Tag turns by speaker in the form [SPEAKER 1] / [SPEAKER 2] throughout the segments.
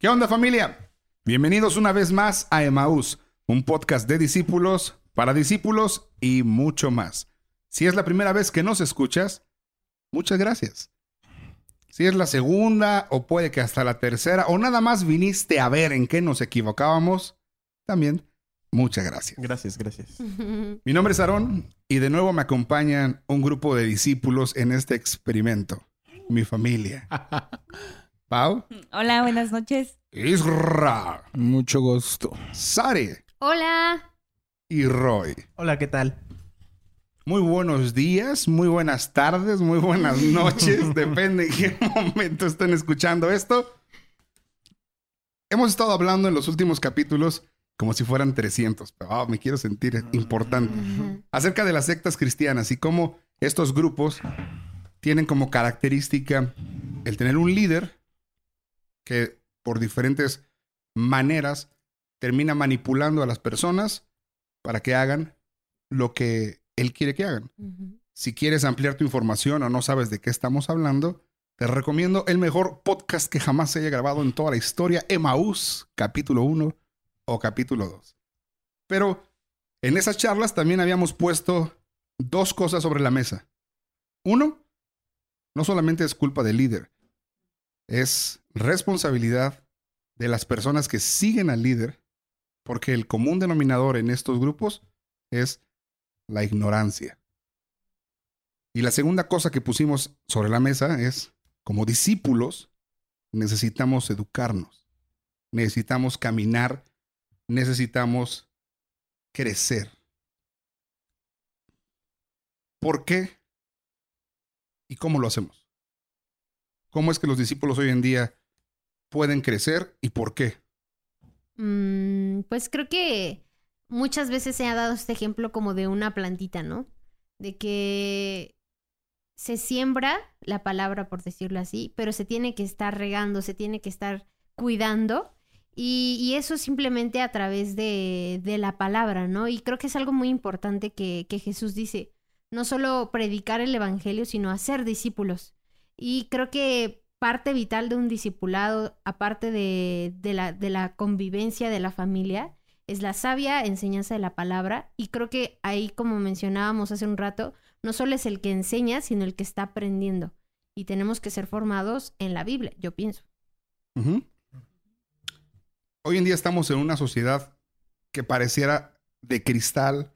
[SPEAKER 1] ¿Qué onda familia? Bienvenidos una vez más a Emaús, un podcast de discípulos, para discípulos y mucho más. Si es la primera vez que nos escuchas, muchas gracias. Si es la segunda o puede que hasta la tercera o nada más viniste a ver en qué nos equivocábamos, también muchas gracias.
[SPEAKER 2] Gracias, gracias.
[SPEAKER 1] Mi nombre es Aarón y de nuevo me acompañan un grupo de discípulos en este experimento. Mi familia. Pau,
[SPEAKER 3] Hola, buenas noches.
[SPEAKER 1] Isra,
[SPEAKER 4] Mucho gusto.
[SPEAKER 1] Sare
[SPEAKER 3] Hola.
[SPEAKER 1] y Roy.
[SPEAKER 2] Hola, ¿qué tal?
[SPEAKER 1] Muy buenos días, muy buenas tardes, muy buenas noches, depende en qué momento estén escuchando esto. Hemos estado hablando en los últimos capítulos como si fueran 300, pero ah, me quiero sentir importante, acerca de las sectas cristianas y cómo estos grupos tienen como característica el tener un líder que por diferentes maneras termina manipulando a las personas para que hagan lo que él quiere que hagan. Si quieres ampliar tu información o no sabes de qué estamos hablando, te recomiendo el mejor podcast que jamás se haya grabado en toda la historia, Emaús, capítulo 1 o capítulo 2. Pero en esas charlas también habíamos puesto dos cosas sobre la mesa. Uno, no solamente es culpa del líder, es responsabilidad de las personas que siguen al líder, porque el común denominador en estos grupos es la ignorancia. Y la segunda cosa que pusimos sobre la mesa es, como discípulos, necesitamos educarnos, necesitamos caminar, necesitamos crecer. ¿Por qué? ¿Y cómo lo hacemos? ¿Cómo es que los discípulos hoy en día pueden crecer y por qué?
[SPEAKER 3] Mm, pues creo que muchas veces se ha dado este ejemplo como de una plantita, ¿no? De que se siembra la palabra, por decirlo así, pero se tiene que estar regando, se tiene que estar cuidando. Y, eso simplemente a través de, de, la palabra, ¿no? Y creo que es algo muy importante que, que Jesús dice, no solo predicar el Evangelio, sino hacer discípulos. Y creo que parte vital de un discipulado, aparte de, de, la, de la convivencia de la familia, es la sabia enseñanza de la palabra. Y creo que ahí, como mencionábamos hace un rato, no solo es el que enseña, sino el que está aprendiendo. Y tenemos que ser formados en la Biblia, yo pienso.
[SPEAKER 1] Hoy en día estamos en una sociedad que pareciera de cristal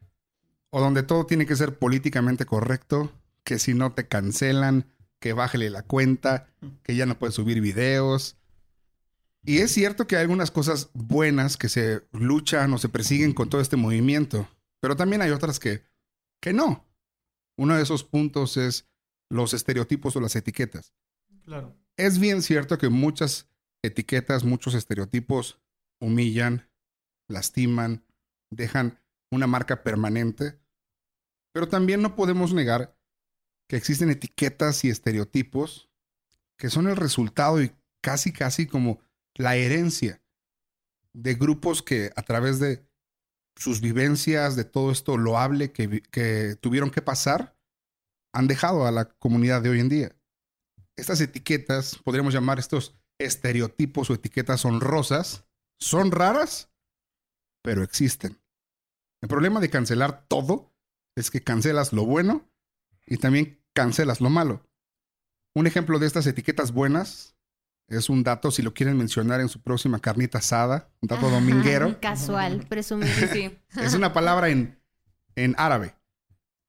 [SPEAKER 1] o donde todo tiene que ser políticamente correcto, que si no te cancelan, que bájele la cuenta, que ya no puedes subir videos. Y es cierto que hay algunas cosas buenas que se luchan o se persiguen con todo este movimiento, pero también hay otras que, que no. Uno de esos puntos es los estereotipos o las etiquetas.
[SPEAKER 2] Claro.
[SPEAKER 1] Es bien cierto que muchas etiquetas, muchos estereotipos humillan, lastiman, dejan una marca permanente, pero también no podemos negar que existen etiquetas y estereotipos que son el resultado y casi, casi como la herencia de grupos que a través de sus vivencias, de todo esto loable que, tuvieron que pasar, han dejado a la comunidad de hoy en día. Estas etiquetas, podríamos llamar estos estereotipos o etiquetas honrosas, son raras, pero existen. El problema de cancelar todo es que cancelas lo bueno y también cancelas lo malo. Un ejemplo de estas etiquetas buenas es un dato, si lo quieren mencionar en su próxima carnita asada, un dato
[SPEAKER 3] Ajá,
[SPEAKER 1] dominguero.
[SPEAKER 3] Casual, presumido.
[SPEAKER 4] Sí.
[SPEAKER 1] Es una palabra en, en árabe.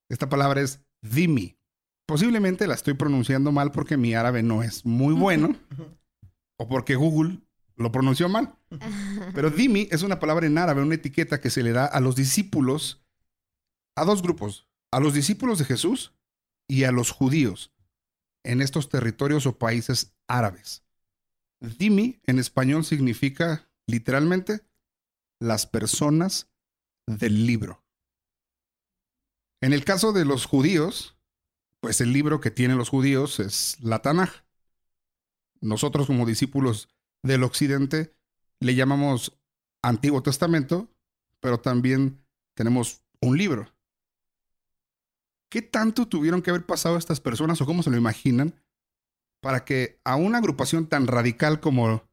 [SPEAKER 1] Esta palabra es dhimi. Posiblemente la estoy pronunciando mal porque mi árabe no es muy bueno o porque Google lo pronunció mal. Pero dhimi es una palabra en árabe, una etiqueta que se le da a los discípulos, a dos grupos, a los discípulos de Jesús y a los judíos en estos territorios o países árabes. Dhimi en español significa literalmente las personas del libro. En el caso de los judíos, pues el libro que tienen los judíos es la Tanaj. Nosotros como discípulos del occidente le llamamos Antiguo Testamento, pero también tenemos un libro. ¿Qué tanto tuvieron que haber pasado estas personas o cómo se lo imaginan para que a una agrupación tan radical como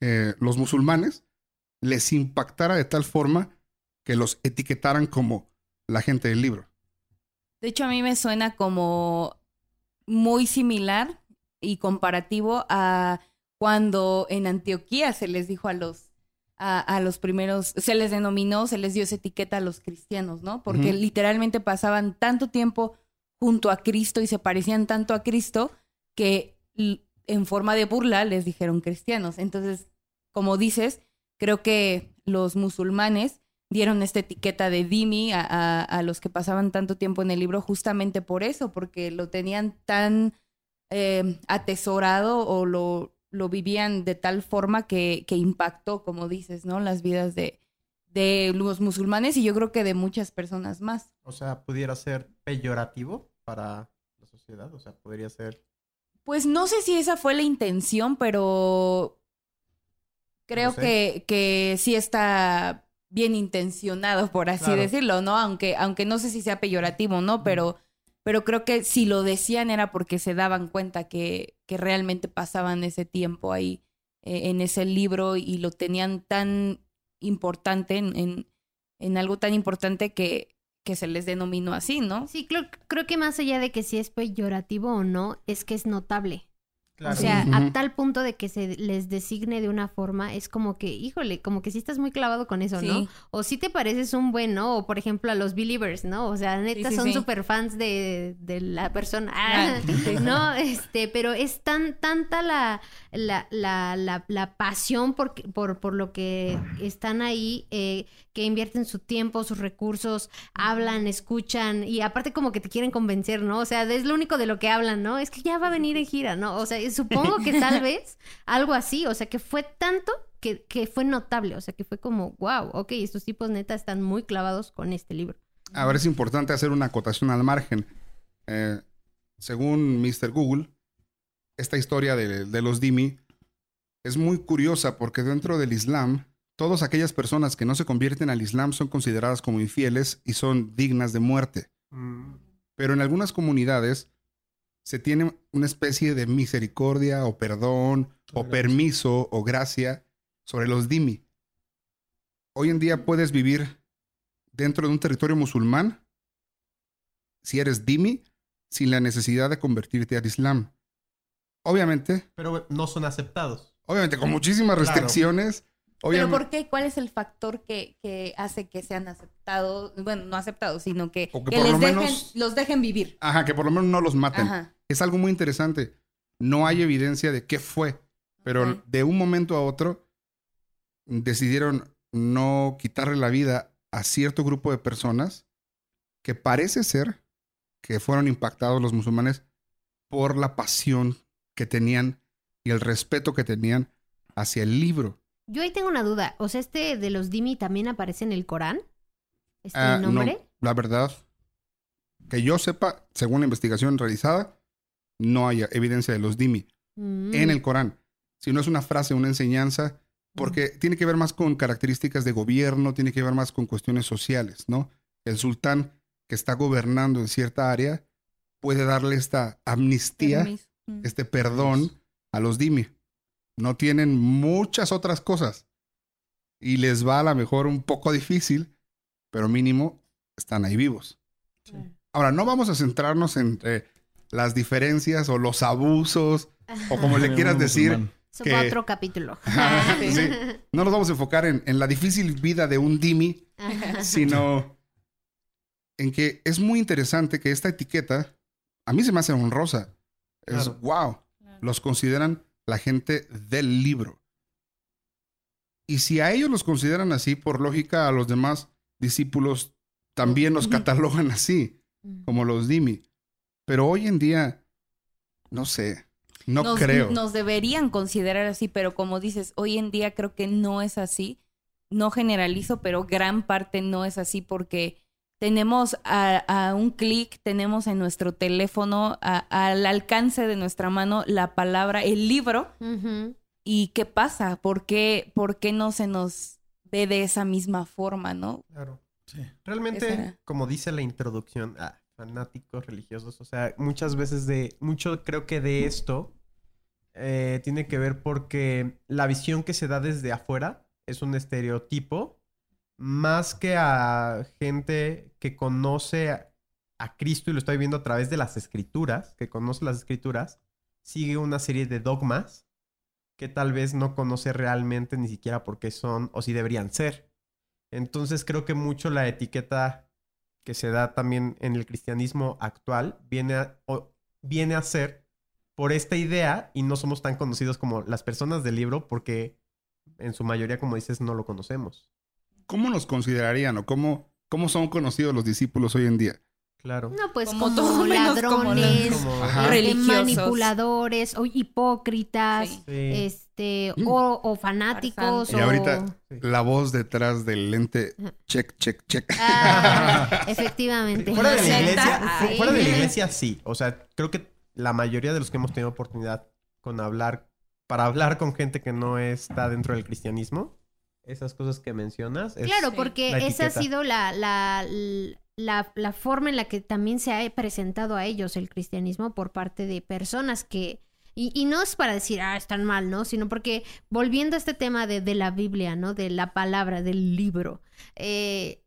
[SPEAKER 1] eh, los musulmanes les impactara de tal forma que los etiquetaran como la gente del libro.
[SPEAKER 2] De hecho, a mí me suena como muy similar y comparativo a cuando en Antioquía se les dijo a los, a, a los primeros, se les denominó, se les dio esa etiqueta a los cristianos, ¿no? Porque literalmente pasaban tanto tiempo junto a Cristo y se parecían tanto a Cristo que en forma de burla les dijeron cristianos. Entonces, como dices, creo que los musulmanes dieron esta etiqueta de Dimi a, a- a los que pasaban tanto tiempo en el libro justamente por eso, porque lo tenían tan eh, atesorado o lo, lo vivían de tal forma que, que impactó, como dices, ¿no? Las vidas de, de los musulmanes y yo creo que de muchas personas más.
[SPEAKER 4] O sea, pudiera ser peyorativo para la sociedad. O sea, podría ser.
[SPEAKER 2] Pues no sé si esa fue la intención, pero creo
[SPEAKER 4] No sé.
[SPEAKER 2] que, que sí está bien intencionado, por así
[SPEAKER 4] Claro.
[SPEAKER 2] decirlo, ¿no? Aunque, aunque no sé si sea peyorativo, ¿no? Pero, pero creo que si lo decían era porque se daban cuenta que, que realmente pasaban ese tiempo ahí eh, en ese libro y lo tenían tan importante en, en, en algo tan importante que, que se les denominó así, ¿no?
[SPEAKER 3] Sí, creo, creo que más allá de que si es peyorativo o no, es que es notable.
[SPEAKER 4] Claro.
[SPEAKER 3] O sea, a tal punto de que se les designe de una forma, es como que, híjole, como que sí estás muy clavado con eso, ¿no?
[SPEAKER 2] Sí.
[SPEAKER 3] O sí te pareces un buen, ¿no? O por ejemplo a los believers, ¿no? O sea, neta
[SPEAKER 2] sí,
[SPEAKER 3] son
[SPEAKER 2] sí.
[SPEAKER 3] súper fans de, de la persona.
[SPEAKER 2] Ah, sí.
[SPEAKER 3] no, este, pero es tan, tanta la, la, la, la, la pasión por, por, por lo que están ahí, eh, que invierten su tiempo, sus recursos, hablan, escuchan, y aparte como que te quieren convencer, ¿no? O sea, es lo único de lo que hablan, ¿no? Es que ya va a venir en gira, ¿no? O sea, supongo que tal vez algo así, o sea, que fue tanto que, que fue notable, o sea, que fue como, wow, ok, estos tipos neta están muy clavados con este libro.
[SPEAKER 1] Ahora es importante hacer una acotación al margen. Eh, según Mr. Google, esta historia de, de los Dimi es muy curiosa porque dentro del Islam, todas aquellas personas que no se convierten al Islam son consideradas como infieles y son dignas de muerte.
[SPEAKER 4] Mm,
[SPEAKER 1] Pero en algunas comunidades se tiene una especie de misericordia o perdón o permiso o gracia sobre los Dimi. Hoy en día puedes vivir dentro de un territorio musulmán si eres Dimi sin la necesidad de convertirte al Islam. Obviamente,
[SPEAKER 4] Pero no son aceptados.
[SPEAKER 1] obviamente con muchísimas
[SPEAKER 4] Claro.
[SPEAKER 2] ¿Pero por qué? ¿Cuál es el factor que, que hace que sean aceptados? Bueno, no aceptados, sino que,
[SPEAKER 1] O que
[SPEAKER 2] que
[SPEAKER 1] por
[SPEAKER 2] les
[SPEAKER 1] lo
[SPEAKER 2] dejen,
[SPEAKER 1] menos-
[SPEAKER 2] los dejen vivir.
[SPEAKER 1] Ajá, que por lo menos no los maten.
[SPEAKER 2] Ajá.
[SPEAKER 1] es algo muy interesante. No hay evidencia de qué fue, pero de un momento a otro decidieron no quitarle la vida a cierto grupo de personas que parece ser que fueron impactados los musulmanes por la pasión que tenían y el respeto que tenían hacia el libro.
[SPEAKER 3] Yo ahí tengo una duda, o sea, este de los Dimi también aparece en el Corán, este
[SPEAKER 1] Ah, no,
[SPEAKER 3] nombre.
[SPEAKER 1] la verdad, que yo sepa, según la investigación realizada, no hay evidencia de los dimi.
[SPEAKER 3] Mm.
[SPEAKER 1] en el Corán, sino es una frase, una enseñanza, porque tiene que ver más con características de gobierno, tiene que ver más con cuestiones sociales, ¿no? El sultán que está gobernando en cierta área puede darle esta amnistía,
[SPEAKER 2] Permiso. Mm.
[SPEAKER 1] este perdón a los dimi. No tienen muchas otras cosas y les va a lo mejor un poco difícil, pero mínimo están ahí vivos. Ahora, no vamos a centrarnos entre las diferencias o los abusos o como le quieras decir.
[SPEAKER 3] Eso
[SPEAKER 1] que-
[SPEAKER 3] otro capítulo.
[SPEAKER 1] Sí. No nos vamos a enfocar en, en la difícil vida de un Dimi,
[SPEAKER 3] Ajá.
[SPEAKER 1] sino en que es muy interesante que esta etiqueta a mí se me hace honrosa. Es
[SPEAKER 4] Claro.
[SPEAKER 1] wow. Los consideran la gente del libro. Y si a ellos los consideran así, por lógica, a los demás discípulos también los catalogan así, como los Dimi. Pero hoy en día, no sé, no
[SPEAKER 2] nos,
[SPEAKER 1] creo.
[SPEAKER 2] Nos deberían considerar así, pero como dices, hoy en día creo que no es así. No generalizo, pero gran parte no es así porque tenemos a, a un clic, tenemos en nuestro teléfono, a- al alcance de nuestra mano, la palabra, el libro. ¿Y qué pasa? ¿Por qué, por qué no se nos ve de esa misma forma, no?
[SPEAKER 4] Claro.
[SPEAKER 5] Sí.
[SPEAKER 4] Realmente, como dice la introducción, ah, fanáticos religiosos, o sea, muchas veces de, mucho creo que de esto eh, tiene que ver porque la visión que se da desde afuera es un estereotipo más que a gente que conoce a, Cristo y lo está viviendo a través de las escrituras, que conoce las escrituras, sigue una serie de dogmas que tal vez no conoce realmente ni siquiera por qué son o si deberían ser. Entonces creo que mucho la etiqueta que se da también en el cristianismo actual viene o viene a ser por esta idea y no somos tan conocidos como las personas del libro porque en su mayoría, como dices, no lo conocemos.
[SPEAKER 1] ¿Cómo nos considerarían o cómo, cómo son conocidos los discípulos hoy en día?
[SPEAKER 4] Claro.
[SPEAKER 3] No, pues
[SPEAKER 2] Como
[SPEAKER 3] como, ladrones,
[SPEAKER 4] Como-
[SPEAKER 3] este,
[SPEAKER 2] Religiosos.
[SPEAKER 3] manipuladores o hipócritas,
[SPEAKER 2] Sí.
[SPEAKER 3] Este,
[SPEAKER 1] Mm.
[SPEAKER 3] o, o fanáticos.
[SPEAKER 1] Y
[SPEAKER 3] o...
[SPEAKER 1] ahorita
[SPEAKER 4] Sí.
[SPEAKER 1] la voz detrás del lente, check, check, check.
[SPEAKER 3] Ah, efectivamente.
[SPEAKER 4] Fuera de la iglesia,
[SPEAKER 2] sí.
[SPEAKER 4] fuera de la iglesia sí. O sea, creo que la mayoría de los que hemos tenido oportunidad con hablar, para hablar con gente que no está dentro del cristianismo, esas cosas que mencionas. es-
[SPEAKER 3] Claro, porque esa ha sido la, la, la, la forma en la que también se ha presentado a ellos el cristianismo por parte de personas que... Y, y no es para decir, ah, están mal, ¿no? Sino porque volviendo a este tema de, de la Biblia, ¿no? De la palabra, del libro, eh,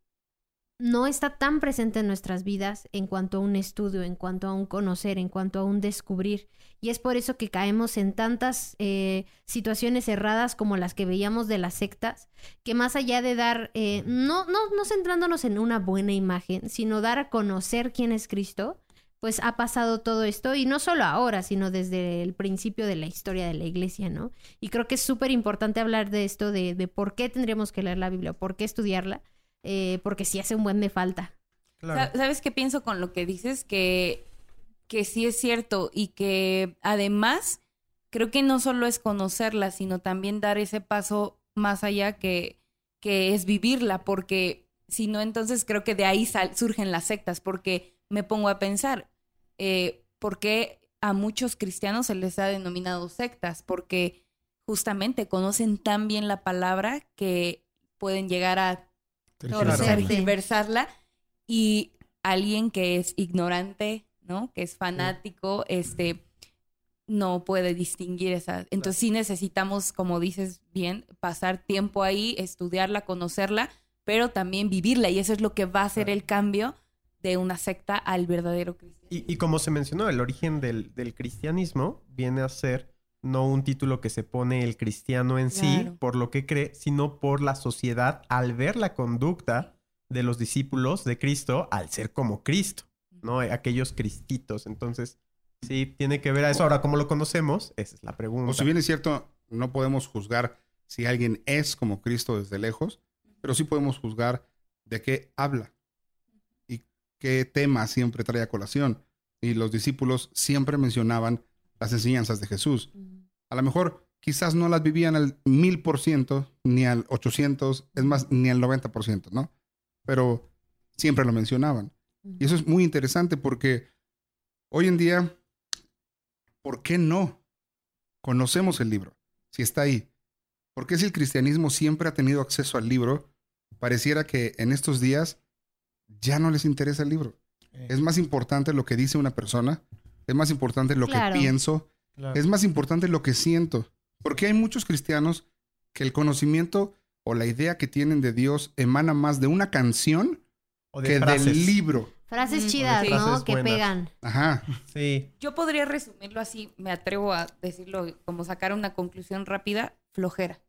[SPEAKER 3] no está tan presente en nuestras vidas en cuanto a un estudio, en cuanto a un conocer, en cuanto a un descubrir. Y es por eso que caemos en tantas eh, situaciones erradas como las que veíamos de las sectas, que más allá de dar, eh, no, no, no centrándonos en una buena imagen, sino dar a conocer quién es Cristo, pues ha pasado todo esto, y no solo ahora, sino desde el principio de la historia de la iglesia, ¿no? Y creo que es súper importante hablar de esto, de, de por qué tendríamos que leer la Biblia, por qué estudiarla, eh, porque sí hace un buen de falta.
[SPEAKER 4] Claro.
[SPEAKER 2] ¿Sabes qué pienso con lo que dices? Que, que sí es cierto y que además creo que no solo es conocerla, sino también dar ese paso más allá que, que es vivirla, porque si no, entonces creo que de ahí sal- surgen las sectas, porque me pongo a pensar, eh, ¿por qué a muchos cristianos se les ha denominado sectas? Porque justamente conocen tan bien la palabra que pueden llegar a. tergiversarla y alguien que es ignorante, ¿no? Que es fanático, este no puede distinguir esa. Entonces sí necesitamos, como dices bien, pasar tiempo ahí, estudiarla, conocerla, pero también vivirla y eso es lo que va a hacer el cambio de una secta al verdadero cristiano.
[SPEAKER 4] Y, y como se mencionó, el origen del, del cristianismo viene a ser no un título que se pone el cristiano en sí por lo que cree, sino por la sociedad al ver la conducta de los discípulos de Cristo al ser como Cristo, ¿no? Aquellos cristitos. Entonces, sí, tiene que ver a eso. Ahora, ¿cómo lo conocemos? Esa es la pregunta.
[SPEAKER 1] O si bien es cierto, no podemos juzgar si alguien es como Cristo desde lejos, pero sí podemos juzgar de qué habla y qué tema siempre trae a colación. Y los discípulos siempre mencionaban las enseñanzas de Jesús. A lo mejor quizás no las vivían al mil por ciento, ni al 800, es más, ni al 90 por ciento, ¿no? Pero siempre lo mencionaban. Y eso es muy interesante porque hoy en día, ¿por qué no? Conocemos el libro, si está ahí. Porque si el cristianismo siempre ha tenido acceso al libro, pareciera que en estos días ya no les interesa el libro. Es más importante lo que dice una persona, es más importante lo
[SPEAKER 3] Claro.
[SPEAKER 1] que pienso,
[SPEAKER 4] Claro.
[SPEAKER 1] es más importante lo que siento. Porque hay muchos cristianos que el conocimiento o la idea que tienen de Dios emana más de una canción
[SPEAKER 4] O de
[SPEAKER 1] que
[SPEAKER 4] frases.
[SPEAKER 1] del libro.
[SPEAKER 3] Frases
[SPEAKER 2] Mm,
[SPEAKER 3] chidas,
[SPEAKER 2] sí.
[SPEAKER 3] ¿no?
[SPEAKER 4] Frases
[SPEAKER 3] Que pegan.
[SPEAKER 1] Ajá.
[SPEAKER 4] Sí.
[SPEAKER 2] Yo podría resumirlo así, me atrevo a decirlo como sacar una conclusión rápida, flojera.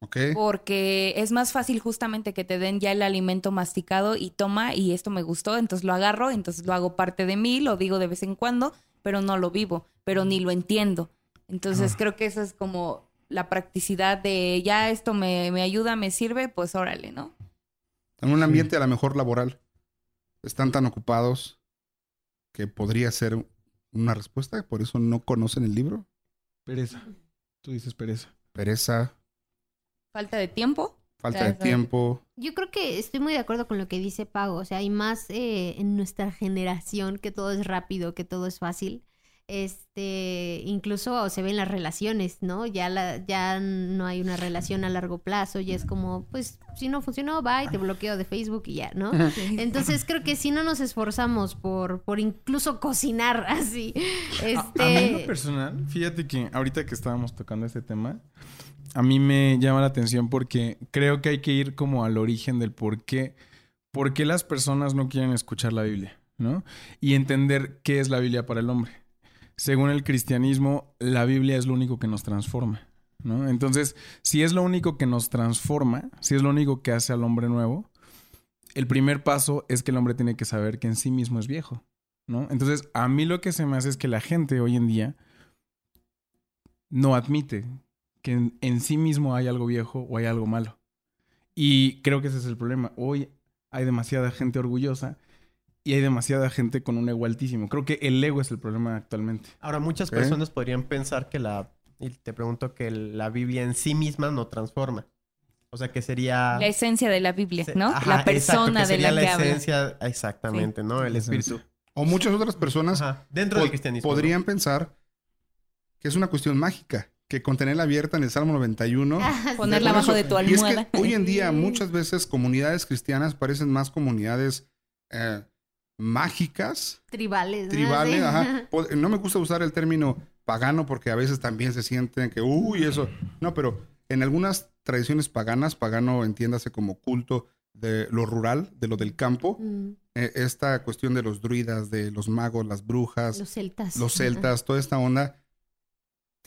[SPEAKER 1] ¿Ok?
[SPEAKER 2] Porque es más fácil justamente que te den ya el alimento masticado y toma y esto me gustó, entonces lo agarro, entonces lo hago parte de mí, lo digo de vez en cuando, pero no lo vivo, pero ni lo entiendo. Entonces
[SPEAKER 1] Ah.
[SPEAKER 2] creo que eso es como la practicidad de ya esto me, me ayuda, me sirve, pues órale, ¿no?
[SPEAKER 1] En un ambiente a lo mejor laboral. Están tan ocupados que podría ser una respuesta. Por eso no conocen el libro.
[SPEAKER 5] Pereza. Tú dices pereza.
[SPEAKER 1] Pereza,
[SPEAKER 2] Falta de tiempo.
[SPEAKER 1] Falta de tiempo.
[SPEAKER 3] Yo creo que estoy muy de acuerdo con lo que dice Pago. O sea, hay más eh, en nuestra generación que todo es rápido, que todo es fácil. este, incluso se ven las relaciones, ¿no? Ya la, ya no hay una relación a largo plazo, ya es como, pues, si no funcionó, bye, te bloqueo de Facebook y ya, ¿no? Entonces creo que si no nos esforzamos por, por incluso cocinar así, este...
[SPEAKER 5] A, a mí en lo personal, fíjate que ahorita que estábamos tocando este tema, a mí me llama la atención porque creo que hay que ir como al origen del por qué, por qué las personas no quieren escuchar la Biblia, ¿no? Y entender qué es la Biblia para el hombre. Según el cristianismo, la Biblia es lo único que nos transforma, ¿no? Entonces, si es lo único que nos transforma, si es lo único que hace al hombre nuevo, el primer paso es que el hombre tiene que saber que en sí mismo es viejo, ¿no? Entonces, a mí lo que se me hace es que la gente hoy en día no admite que en, en sí mismo hay algo viejo o hay algo malo. Y creo que ese es el problema. Hoy hay demasiada gente orgullosa y hay demasiada gente con un ego altísimo. Creo que el ego es el problema actualmente.
[SPEAKER 4] Ahora, muchas personas podrían pensar que la... Y te pregunto que la Biblia en sí misma no transforma. O sea, que sería...
[SPEAKER 2] La esencia de la Biblia,
[SPEAKER 4] se-
[SPEAKER 2] ¿no?
[SPEAKER 4] Ajá,
[SPEAKER 2] la
[SPEAKER 4] exacto,
[SPEAKER 2] persona
[SPEAKER 4] que
[SPEAKER 2] de
[SPEAKER 4] sería
[SPEAKER 2] la que habla.
[SPEAKER 4] esencia, exactamente, ¿no? El espíritu.
[SPEAKER 1] O muchas otras personas
[SPEAKER 4] Ajá, Dentro
[SPEAKER 1] po-
[SPEAKER 4] del cristianismo. ¿no?
[SPEAKER 1] podrían pensar que es una cuestión mágica, que con tenerla abierta en el Salmo 91
[SPEAKER 2] Ponerla abajo de tu
[SPEAKER 1] Y es
[SPEAKER 2] almohada.
[SPEAKER 1] que hoy en día muchas veces comunidades cristianas parecen más comunidades eh, mágicas,
[SPEAKER 3] Tribales. ¿no?
[SPEAKER 1] tribales.
[SPEAKER 3] Sí.
[SPEAKER 1] ajá. No me gusta usar el término pagano porque a veces también se sienten que, uy, eso. No, pero en algunas tradiciones paganas, pagano entiéndase como culto de lo rural, de lo del campo,
[SPEAKER 3] Mm,
[SPEAKER 1] eh, esta cuestión de los druidas, de los magos, las brujas,
[SPEAKER 3] Los celtas.
[SPEAKER 1] los celtas, toda esta onda,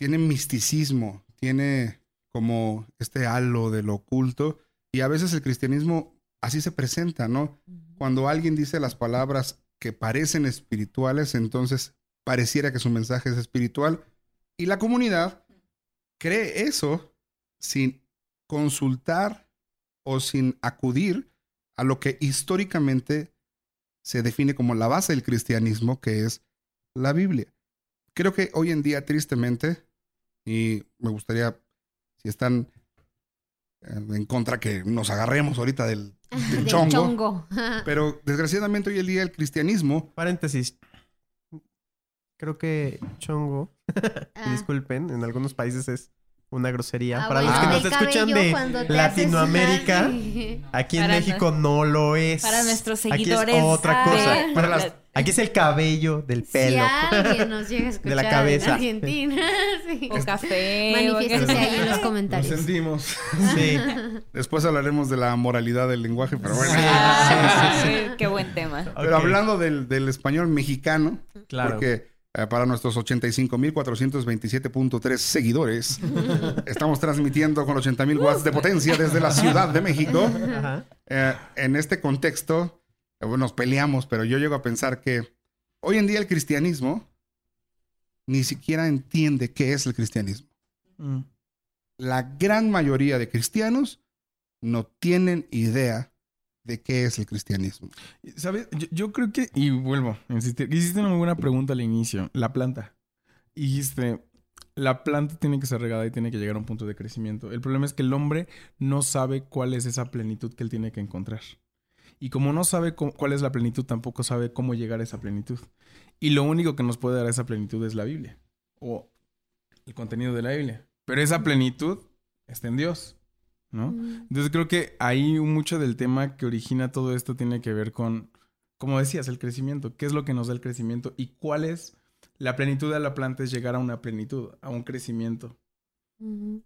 [SPEAKER 1] tiene misticismo, tiene como este halo de lo oculto y a veces el cristianismo así se presenta, ¿no? Cuando alguien dice las palabras que parecen espirituales, entonces pareciera que su mensaje es espiritual y la comunidad cree eso sin consultar o sin acudir a lo que históricamente se define como la base del cristianismo, que es la Biblia. Creo que hoy en día, tristemente, y me gustaría, si están eh, en contra, que nos agarremos ahorita del, del
[SPEAKER 3] Del
[SPEAKER 1] chongo,
[SPEAKER 3] chongo.
[SPEAKER 1] pero desgraciadamente hoy en día el cristianismo,
[SPEAKER 4] Paréntesis. Creo que chongo,
[SPEAKER 3] Ah.
[SPEAKER 4] disculpen, en algunos países es una grosería.
[SPEAKER 3] Ah,
[SPEAKER 4] Para
[SPEAKER 3] bueno,
[SPEAKER 4] los que
[SPEAKER 1] Ah.
[SPEAKER 4] nos escuchan de Latinoamérica,
[SPEAKER 3] haces- sí.
[SPEAKER 4] aquí en
[SPEAKER 2] Para
[SPEAKER 4] México no lo es.
[SPEAKER 2] Para nuestros
[SPEAKER 4] Aquí
[SPEAKER 2] seguidores.
[SPEAKER 4] es otra cosa. Para las- aquí es el cabello del
[SPEAKER 3] Si
[SPEAKER 4] pelo.
[SPEAKER 3] alguien nos llega a escuchar
[SPEAKER 4] De la cabeza.
[SPEAKER 3] en Argentina, sí.
[SPEAKER 2] O café.
[SPEAKER 3] manifiéstese ahí en los
[SPEAKER 5] Lo
[SPEAKER 3] comentarios.
[SPEAKER 5] sentimos.
[SPEAKER 4] Sí.
[SPEAKER 1] después hablaremos de la moralidad del lenguaje, pero bueno.
[SPEAKER 2] Ah, Qué buen tema.
[SPEAKER 1] Pero hablando del, del español mexicano,
[SPEAKER 4] Claro.
[SPEAKER 1] porque para nuestros 85.427.3 seguidores, estamos transmitiendo con 80.000 watts de potencia desde la Ciudad de México. Eh, en este contexto, eh, bueno, nos peleamos, pero yo llego a pensar que hoy en día el cristianismo ni siquiera entiende qué es el cristianismo.
[SPEAKER 5] Mm.
[SPEAKER 1] La gran mayoría de cristianos no tienen idea de qué es el cristianismo.
[SPEAKER 5] ¿Sabes? Yo, creo que, y vuelvo a insistir, hiciste una muy buena pregunta al inicio, la planta. Y dijiste, la planta tiene que ser regada y tiene que llegar a un punto de crecimiento. El problema es que el hombre no sabe cuál es esa plenitud que él tiene que encontrar. Y como no sabe cuál es la plenitud, tampoco sabe cómo llegar a esa plenitud. Y lo único que nos puede dar esa plenitud es la Biblia. O el contenido de la Biblia. Pero esa plenitud está en Dios. ¿No?
[SPEAKER 3] Mm.
[SPEAKER 5] Entonces creo que ahí mucho del tema que origina todo esto tiene que ver con, como decías, el crecimiento. ¿Qué es lo que nos da el crecimiento? ¿Y cuál es la plenitud de la planta? Es llegar a una plenitud, a un crecimiento.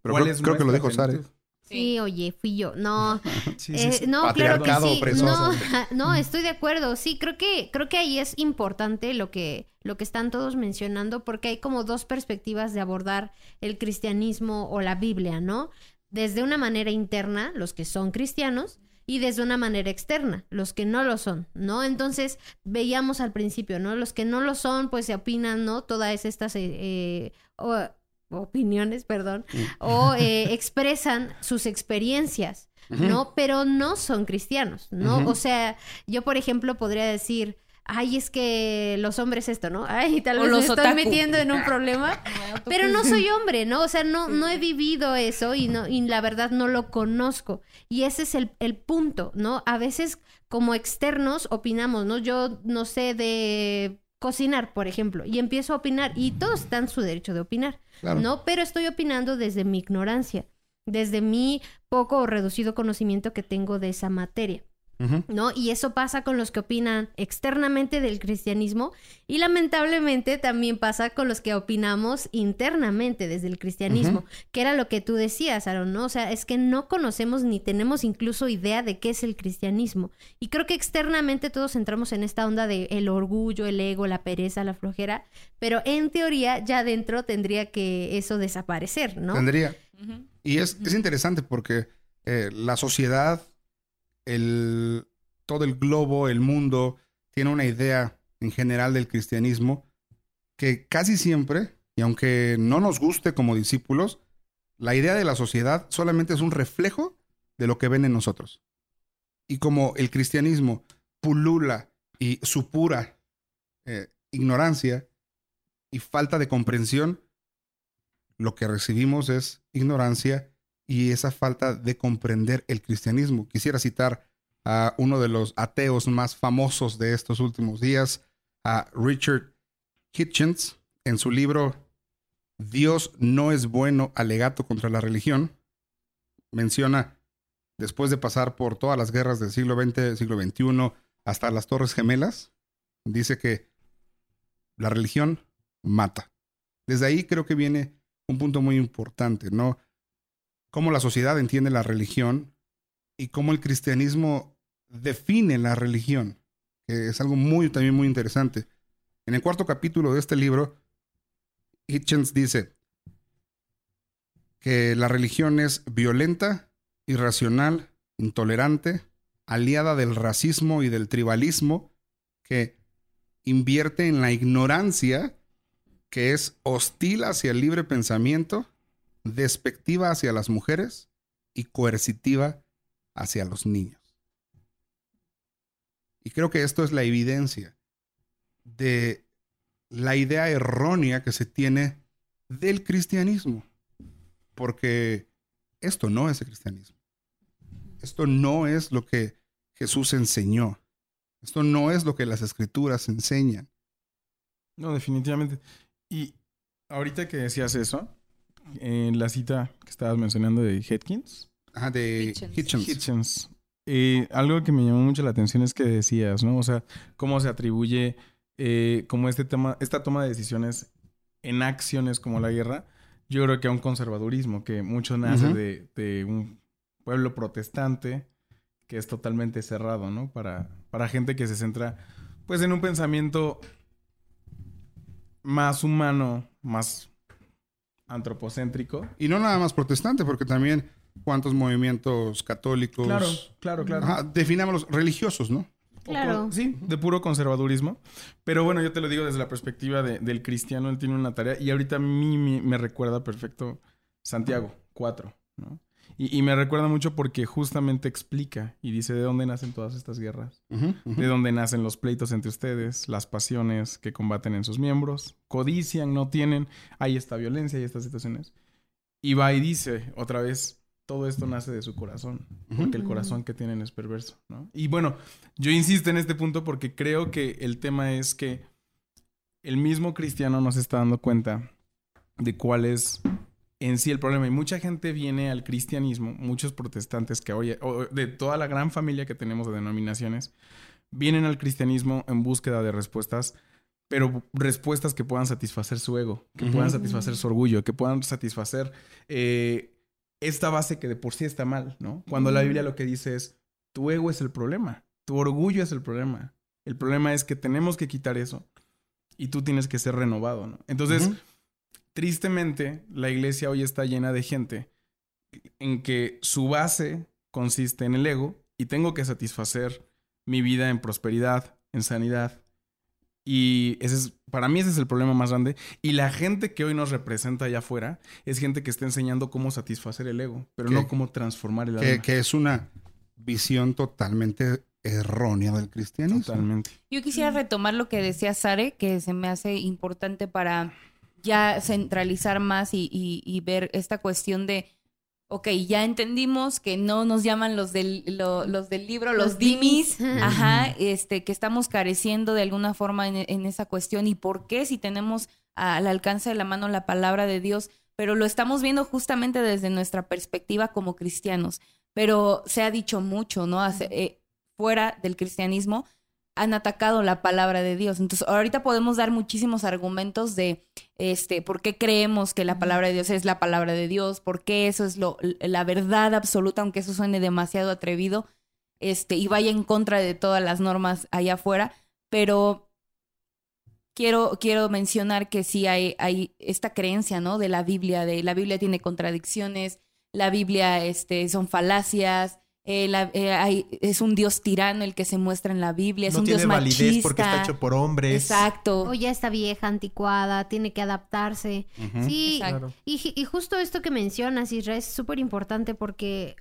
[SPEAKER 1] Pero
[SPEAKER 5] ¿Cuál
[SPEAKER 1] creo,
[SPEAKER 5] es
[SPEAKER 1] creo que lo dijo Sare.
[SPEAKER 3] Sí, oye, fui yo. No,
[SPEAKER 5] Sí,
[SPEAKER 3] Eh,
[SPEAKER 5] sí, sí.
[SPEAKER 3] no, claro que
[SPEAKER 1] Patriarcado
[SPEAKER 3] sí. No, no, estoy de acuerdo. Sí, creo que, creo que ahí es importante lo que, lo que están todos mencionando, porque hay como dos perspectivas de abordar el cristianismo o la Biblia, ¿no? Desde una manera interna, los que son cristianos, y desde una manera externa, los que no lo son, ¿no? Entonces, veíamos al principio, ¿no? Los que no lo son, pues se opinan, ¿no? Todas estas eh, eh, o- opiniones, perdón, o eh, expresan sus experiencias. ¿no? Pero no son cristianos, ¿no? O sea, yo, por ejemplo, podría decir, ay, es que los hombres esto, ¿no? Ay, tal
[SPEAKER 2] O
[SPEAKER 3] vez me
[SPEAKER 2] los
[SPEAKER 3] estoy
[SPEAKER 2] otaku.
[SPEAKER 3] metiendo en un problema, pero no soy hombre, ¿no? O sea, no, no he vivido eso y, no, y la verdad no lo conozco. Y ese es el, el punto, ¿no? A veces como externos opinamos, ¿no? Yo no sé de cocinar, por ejemplo, y empiezo a opinar, y todos están su derecho de opinar,
[SPEAKER 1] Claro.
[SPEAKER 3] ¿no? Pero estoy opinando desde mi ignorancia, desde mi poco o reducido conocimiento que tengo de esa materia. ¿No? Y eso pasa con los que opinan externamente del cristianismo y lamentablemente también pasa con los que opinamos internamente desde el cristianismo, que era lo que tú decías, Aaron, ¿no? O sea, es que no conocemos ni tenemos incluso idea de qué es el cristianismo. Y creo que externamente todos entramos en esta onda de el orgullo, el ego, la pereza, la flojera, pero en teoría ya adentro tendría que eso desaparecer, ¿no?
[SPEAKER 1] Tendría. Y es, es interesante porque eh, la sociedad, el, todo el globo, el mundo, tiene una idea en general del cristianismo que casi siempre, y aunque no nos guste como discípulos, la idea de la sociedad solamente es un reflejo de lo que ven en nosotros. Y como el cristianismo pulula y supura eh, ignorancia y falta de comprensión, lo que recibimos es ignorancia y esa falta de comprender el cristianismo. Quisiera citar a uno de los ateos más famosos de estos últimos días, a Richard Hitchens, en su libro Dios no es bueno alegato contra la religión. Menciona, después de pasar por todas las guerras del siglo XX, siglo XXI, hasta las Torres Gemelas, dice que la religión mata. Desde ahí creo que viene un punto muy importante, ¿no? Cómo la sociedad entiende la religión y cómo el cristianismo define la religión, que es algo muy, también muy interesante. En el cuarto capítulo de este libro, Hitchens dice que la religión es violenta, irracional, intolerante, aliada del racismo y del tribalismo, que invierte en la ignorancia, que es hostil hacia el libre pensamiento, despectiva hacia las mujeres y coercitiva hacia los niños. Y creo que esto es la evidencia de la idea errónea que se tiene del cristianismo. Porque esto no es el cristianismo. Esto no es lo que Jesús enseñó. Esto no es lo que las escrituras enseñan.
[SPEAKER 5] No, definitivamente. Y ahorita que decías eso, en la cita que estabas mencionando de Hetkins,
[SPEAKER 1] Ajá, de
[SPEAKER 2] Hitchens.
[SPEAKER 1] Hitchens.
[SPEAKER 5] Hitchens, eh, algo que me llamó mucho la atención es que decías, ¿no? O sea, cómo se atribuye eh, como este tema, esta toma de decisiones en acciones como la guerra, yo creo que a un conservadurismo que mucho nace de, de un pueblo protestante que es totalmente cerrado, ¿no? Para, para gente que se centra, pues, en un pensamiento más humano, más antropocéntrico.
[SPEAKER 1] Y no nada más protestante, porque también cuántos movimientos católicos.
[SPEAKER 5] Claro, claro, claro.
[SPEAKER 1] Ajá, definámoslos religiosos, ¿no?
[SPEAKER 3] Claro.
[SPEAKER 5] con- sí, de puro conservadurismo. Pero bueno, yo te lo digo desde la perspectiva de- del cristiano, él tiene una tarea. Y ahorita a mí me, me recuerda perfecto Santiago 4, ¿no? Y, y me recuerda mucho porque justamente explica y dice de dónde nacen todas estas guerras. De dónde nacen los pleitos entre ustedes, las pasiones que combaten en sus miembros, codician, no tienen, hay esta violencia y estas situaciones. Y va y dice otra vez, todo esto nace de su corazón, porque el corazón que tienen es perverso, ¿no? Y bueno, yo insisto en este punto porque creo que el tema es que el mismo cristiano no se está dando cuenta de cuál es en sí el problema. Y mucha gente viene al cristianismo, muchos protestantes que hoy, de toda la gran familia que tenemos de denominaciones, vienen al cristianismo en búsqueda de respuestas, pero respuestas que puedan satisfacer su ego, que puedan satisfacer su orgullo, que puedan satisfacer eh, esta base que de por sí está mal, ¿no? Cuando la Biblia lo que dice es, tu ego es el problema, tu orgullo es el problema. El problema es que tenemos que quitar eso y tú tienes que ser renovado, ¿no? Entonces. Tristemente, la iglesia hoy está llena de gente en que su base consiste en el ego y tengo que satisfacer mi vida en prosperidad, en sanidad. Y ese es, para mí ese es el problema más grande. Y la gente que hoy nos representa allá afuera es gente que está enseñando cómo satisfacer el ego, pero no cómo transformar el
[SPEAKER 1] que,
[SPEAKER 5] alma.
[SPEAKER 1] que es una visión totalmente errónea del cristianismo.
[SPEAKER 5] Totalmente.
[SPEAKER 2] Yo quisiera retomar lo que decía Sare, que se me hace importante para ya centralizar más y, y- y ver esta cuestión de ok, ya entendimos que no nos llaman los del, lo- los del libro, los, dimis, ajá, este, que estamos careciendo de alguna forma en, en esa cuestión y por qué si tenemos al alcance de la mano la palabra de Dios, pero lo estamos viendo justamente desde nuestra perspectiva como cristianos. Pero se ha dicho mucho, ¿no? Hace- eh, fuera del cristianismo han atacado la palabra de Dios. Entonces, ahorita podemos dar muchísimos argumentos de este, por qué creemos que la palabra de Dios es la palabra de Dios, por qué eso es lo, la verdad absoluta, aunque eso suene demasiado atrevido, este, y vaya en contra de todas las normas allá afuera, pero quiero, quiero mencionar que sí hay, hay esta creencia, ¿no? De la Biblia, de la Biblia tiene contradicciones, la Biblia este, son falacias, eh, la- eh, hay- es un Dios tirano el que se muestra en la Biblia, es
[SPEAKER 4] no
[SPEAKER 2] un
[SPEAKER 4] tiene
[SPEAKER 2] Dios
[SPEAKER 4] validez
[SPEAKER 2] machista.
[SPEAKER 4] porque está hecho por hombres.
[SPEAKER 2] Exacto.
[SPEAKER 3] O ya está vieja, anticuada, tiene que adaptarse. Sí.
[SPEAKER 4] Claro.
[SPEAKER 3] y, ju- y justo esto que mencionas, Israel, es súper importante porque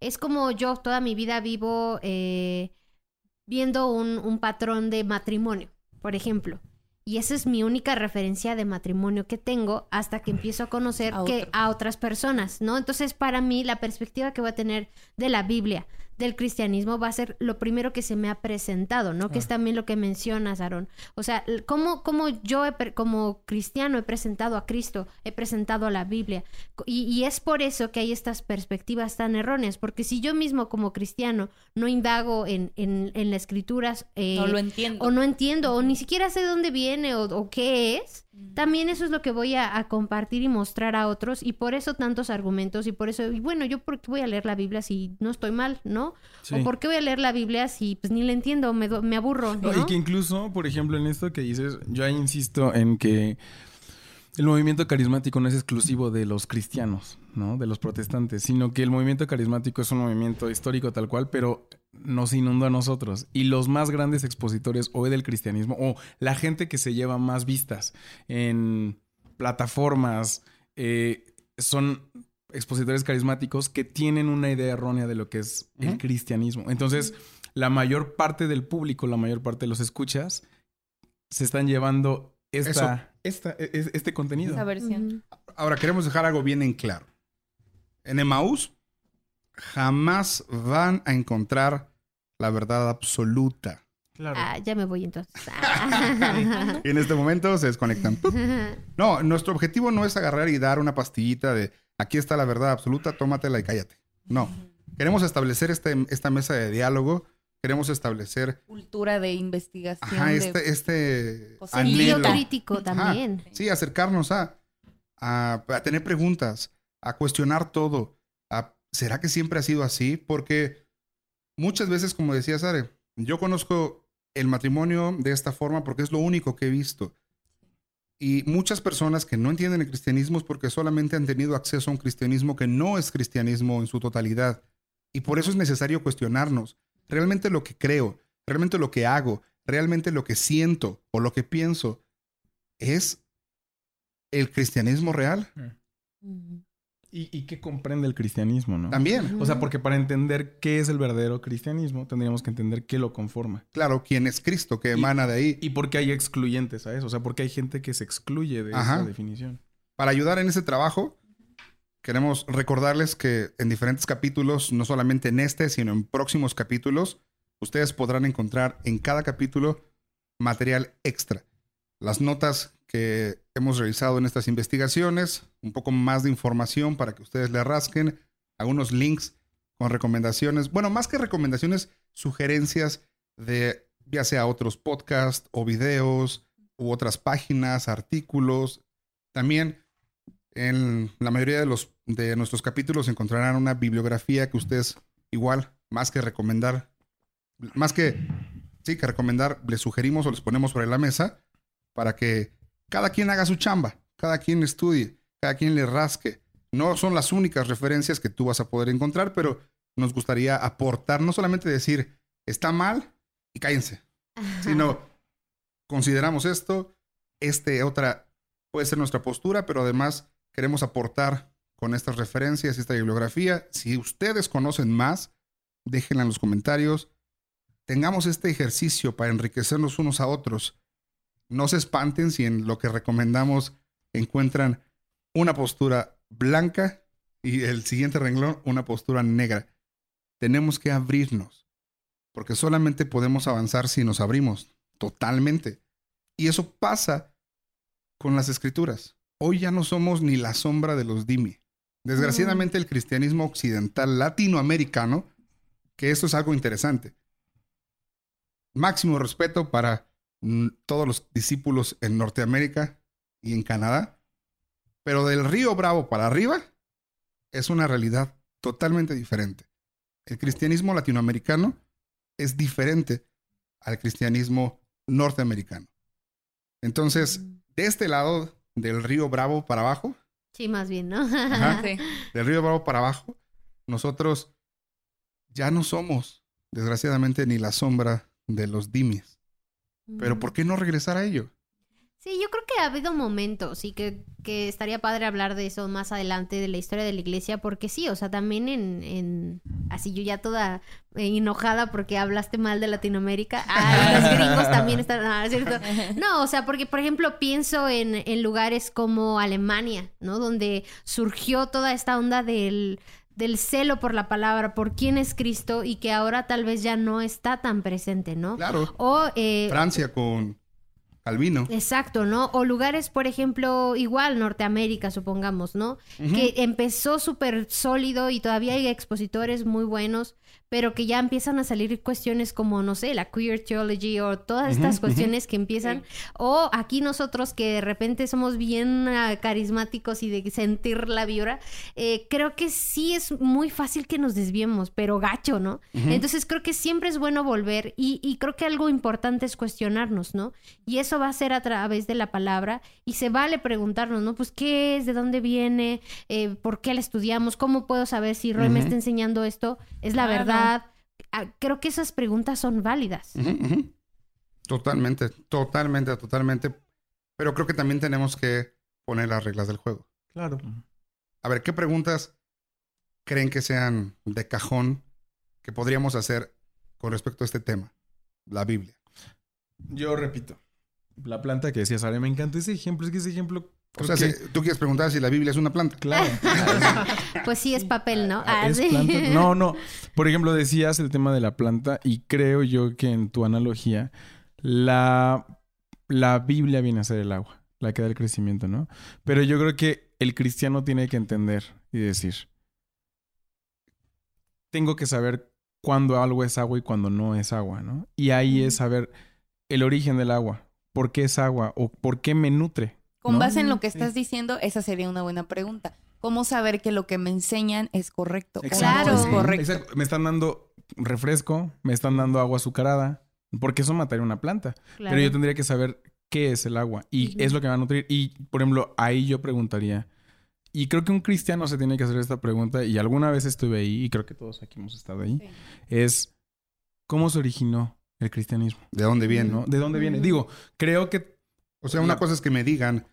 [SPEAKER 3] es como yo toda mi vida vivo eh, viendo un, un patrón de matrimonio, por ejemplo. Y esa es mi única referencia de matrimonio que tengo hasta que empiezo a conocer
[SPEAKER 2] A
[SPEAKER 3] que a otras personas, ¿no? Entonces, para mí, la perspectiva que voy a tener de la Biblia, del cristianismo, va a ser lo primero que se me ha presentado, ¿no? Que es también lo que mencionas, Aarón. O sea, ¿cómo, cómo yo he como cristiano he presentado a Cristo, he presentado a la Biblia? Y, y es por eso que hay estas perspectivas tan erróneas, porque si yo mismo como cristiano no indago en, en, en las escrituras eh,
[SPEAKER 2] no lo entiendo.
[SPEAKER 3] o no entiendo, o ni siquiera sé de dónde viene o, o qué es, también eso es lo que voy a, a compartir y mostrar a otros, y por eso tantos argumentos, y por eso, y bueno, yo por qué voy a leer la Biblia si no estoy mal, ¿no?
[SPEAKER 5] Sí.
[SPEAKER 3] O por qué voy a leer la Biblia si pues ni la entiendo, me, me aburro, ¿no?
[SPEAKER 5] No, y que incluso, por ejemplo, en esto que dices, yo ahí insisto en que el movimiento carismático no es exclusivo de los cristianos, ¿no? De los protestantes, sino que el movimiento carismático es un movimiento histórico tal cual, pero nos inundó a nosotros. Y los más grandes expositores hoy del cristianismo, o la gente que se lleva más vistas en plataformas, eh, son expositores carismáticos que tienen una idea errónea de lo que es el cristianismo. Entonces, la mayor parte del público, la mayor parte de los escuchas, se están llevando esta, esta- e- este contenido.
[SPEAKER 2] Esa versión.
[SPEAKER 1] Ahora queremos dejar algo bien en claro. En Emaús jamás van a encontrar la verdad absoluta.
[SPEAKER 4] Claro.
[SPEAKER 3] Ah, ya me voy entonces. Ah.
[SPEAKER 1] Y en este momento se desconectan. ¡Pup! No, nuestro objetivo no es agarrar y dar una pastillita de aquí está la verdad absoluta, tómatela y cállate. No. Queremos establecer este, esta mesa de diálogo. Queremos establecer
[SPEAKER 2] Cultura de investigación.
[SPEAKER 1] ajá,
[SPEAKER 2] de-
[SPEAKER 1] este, este
[SPEAKER 2] Pues,
[SPEAKER 3] Sentido
[SPEAKER 1] anhelo.
[SPEAKER 3] crítico
[SPEAKER 1] Ajá.
[SPEAKER 3] también.
[SPEAKER 1] Sí, acercarnos a, a, a tener preguntas, a cuestionar todo. a- ¿Será que siempre ha sido así? Porque muchas veces, como decía Sare, yo conozco el matrimonio de esta forma porque es lo único que he visto. Y muchas personas que no entienden el cristianismo es porque solamente han tenido acceso a un cristianismo que no es cristianismo en su totalidad. Y por eso es necesario cuestionarnos. Realmente lo que creo, realmente lo que hago, realmente lo que siento o lo que pienso, ¿es el cristianismo real?
[SPEAKER 3] Ujú.
[SPEAKER 5] ¿Y, y qué comprende el cristianismo, no?
[SPEAKER 1] También.
[SPEAKER 5] O sea, porque para entender qué es el verdadero cristianismo, tendríamos que entender qué lo conforma.
[SPEAKER 1] Claro, quién es Cristo que emana de ahí.
[SPEAKER 5] Y por qué hay excluyentes a eso. O sea, porque hay gente que se excluye de
[SPEAKER 1] Ajá.
[SPEAKER 5] esa definición.
[SPEAKER 1] Para ayudar en ese trabajo, queremos recordarles que en diferentes capítulos, no solamente en este, sino en próximos capítulos, ustedes podrán encontrar en cada capítulo material extra. Las notas que hemos realizado en estas investigaciones, un poco más de información para que ustedes le rasquen, algunos links con recomendaciones, bueno, más que recomendaciones, sugerencias de ya sea otros podcasts o videos u otras páginas, artículos. También en la mayoría de los de nuestros capítulos encontrarán una bibliografía que ustedes igual más que recomendar más que sí que recomendar les sugerimos o les ponemos sobre la mesa para que cada quien haga su chamba, cada quien estudie, cada quien le rasque. No son las únicas referencias que tú vas a poder encontrar, pero nos gustaría aportar, no solamente decir está mal y cállense, sino consideramos esto, este otra puede ser nuestra postura, pero además queremos aportar con estas referencias y esta bibliografía. Si ustedes conocen más, déjenla en los comentarios. Tengamos este ejercicio para enriquecernos unos a otros. No se espanten si en lo que recomendamos encuentran una postura blanca Y el siguiente renglón, una postura negra. Tenemos que abrirnos, porque solamente podemos avanzar si nos abrimos, totalmente. Y eso pasa con las escrituras. Hoy ya no somos ni la sombra de los dimi. Desgraciadamente el cristianismo occidental latinoamericano, que esto es algo interesante. Máximo respeto para mm, todos los discípulos en Norteamérica y en Canadá, pero del río Bravo para arriba es una realidad totalmente diferente. El cristianismo latinoamericano es diferente al cristianismo norteamericano. Entonces, de este lado del río Bravo para abajo,
[SPEAKER 3] Sí, más bien, ¿no?
[SPEAKER 1] Ajá.
[SPEAKER 2] Sí.
[SPEAKER 1] del río Bravo para abajo, nosotros ya no somos, desgraciadamente, ni la sombra de los dimis. Pero ¿por qué no regresar a ello?
[SPEAKER 3] Sí, yo creo que ha habido momentos y que, que estaría padre hablar de eso más adelante, de la historia de la iglesia, porque sí, o sea, también en, en así yo ya toda enojada porque hablaste mal de Latinoamérica, ah, los gringos también están, ah, ¿es cierto? No, o sea, porque por ejemplo pienso en, en lugares como Alemania, ¿no? Donde surgió toda esta onda del, del celo por la palabra, por quién es Cristo y que ahora tal vez ya no está tan presente, ¿no?
[SPEAKER 1] Claro,
[SPEAKER 3] O eh,
[SPEAKER 1] Francia con Calvino.
[SPEAKER 3] Exacto, ¿no? O lugares, por ejemplo, igual Norteamérica, supongamos, ¿no? Que empezó súper sólido y todavía hay expositores muy buenos, pero que ya empiezan a salir cuestiones como, no sé, la queer theology o todas estas cuestiones que empiezan. O aquí nosotros que de repente somos bien ah, carismáticos y de sentir la vibra, eh, creo que sí es muy fácil que nos desviemos, pero gacho, ¿no? Entonces creo que siempre es bueno volver y, y creo que algo importante es cuestionarnos, ¿no? Y eso va a ser a través de la palabra y se vale preguntarnos, ¿no? Pues qué es, de dónde viene, Eh, por qué la estudiamos, cómo puedo saber si Roy me está enseñando esto, es la
[SPEAKER 2] Claro.
[SPEAKER 3] verdad. Ah, Creo que esas preguntas son válidas.
[SPEAKER 1] Totalmente, totalmente, totalmente. Pero creo que también tenemos que poner las reglas del juego.
[SPEAKER 4] Claro.
[SPEAKER 1] A ver, ¿qué preguntas creen que sean de cajón que podríamos hacer con respecto a este tema? La Biblia.
[SPEAKER 5] Yo repito. La planta que decía Sara, me encantó ese ejemplo. Es que ese ejemplo.
[SPEAKER 1] O sea, si tú quieres preguntar si la Biblia es una planta.
[SPEAKER 5] Claro.
[SPEAKER 3] Pues sí, es papel, ¿no? Ah,
[SPEAKER 5] ¿Es
[SPEAKER 3] sí.
[SPEAKER 5] planta? No, no. Por ejemplo, decías el tema de la planta y creo yo que en tu analogía, la, la Biblia viene a ser el agua, la que da el crecimiento, ¿no? Pero yo creo que el cristiano tiene que entender y decir, tengo que saber cuándo algo es agua y cuándo no es agua, ¿no? Y ahí es saber el origen del agua, por qué es agua o por qué me nutre.
[SPEAKER 2] Con
[SPEAKER 5] ¿no?
[SPEAKER 2] base en lo que
[SPEAKER 5] Sí.
[SPEAKER 2] estás diciendo, esa sería una buena pregunta. ¿Cómo saber que lo que me enseñan es correcto?
[SPEAKER 3] Claro.
[SPEAKER 2] es correcto.
[SPEAKER 5] Exacto. Me están dando refresco, me están dando agua azucarada, porque eso mataría una planta.
[SPEAKER 3] Claro.
[SPEAKER 5] Pero yo tendría que saber qué es el agua y
[SPEAKER 3] Ujú.
[SPEAKER 5] es lo que va a nutrir. Y, por ejemplo, ahí yo preguntaría, y creo que un cristiano se tiene que hacer esta pregunta, y alguna vez estuve ahí, y creo que todos aquí hemos estado ahí,
[SPEAKER 2] Sí.
[SPEAKER 5] es ¿cómo se originó el cristianismo?
[SPEAKER 1] ¿De dónde viene?
[SPEAKER 5] ¿No? ¿De dónde viene? Digo, creo que...
[SPEAKER 1] O sea, una
[SPEAKER 5] La-
[SPEAKER 1] cosa es que me digan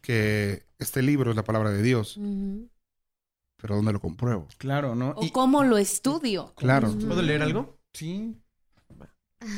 [SPEAKER 1] que este libro es la palabra de Dios, pero ¿dónde lo compruebo?
[SPEAKER 5] Claro, ¿no?
[SPEAKER 2] O
[SPEAKER 5] Y-
[SPEAKER 2] cómo lo estudio.
[SPEAKER 1] Claro.
[SPEAKER 4] ¿Puedo leer algo?
[SPEAKER 5] Sí.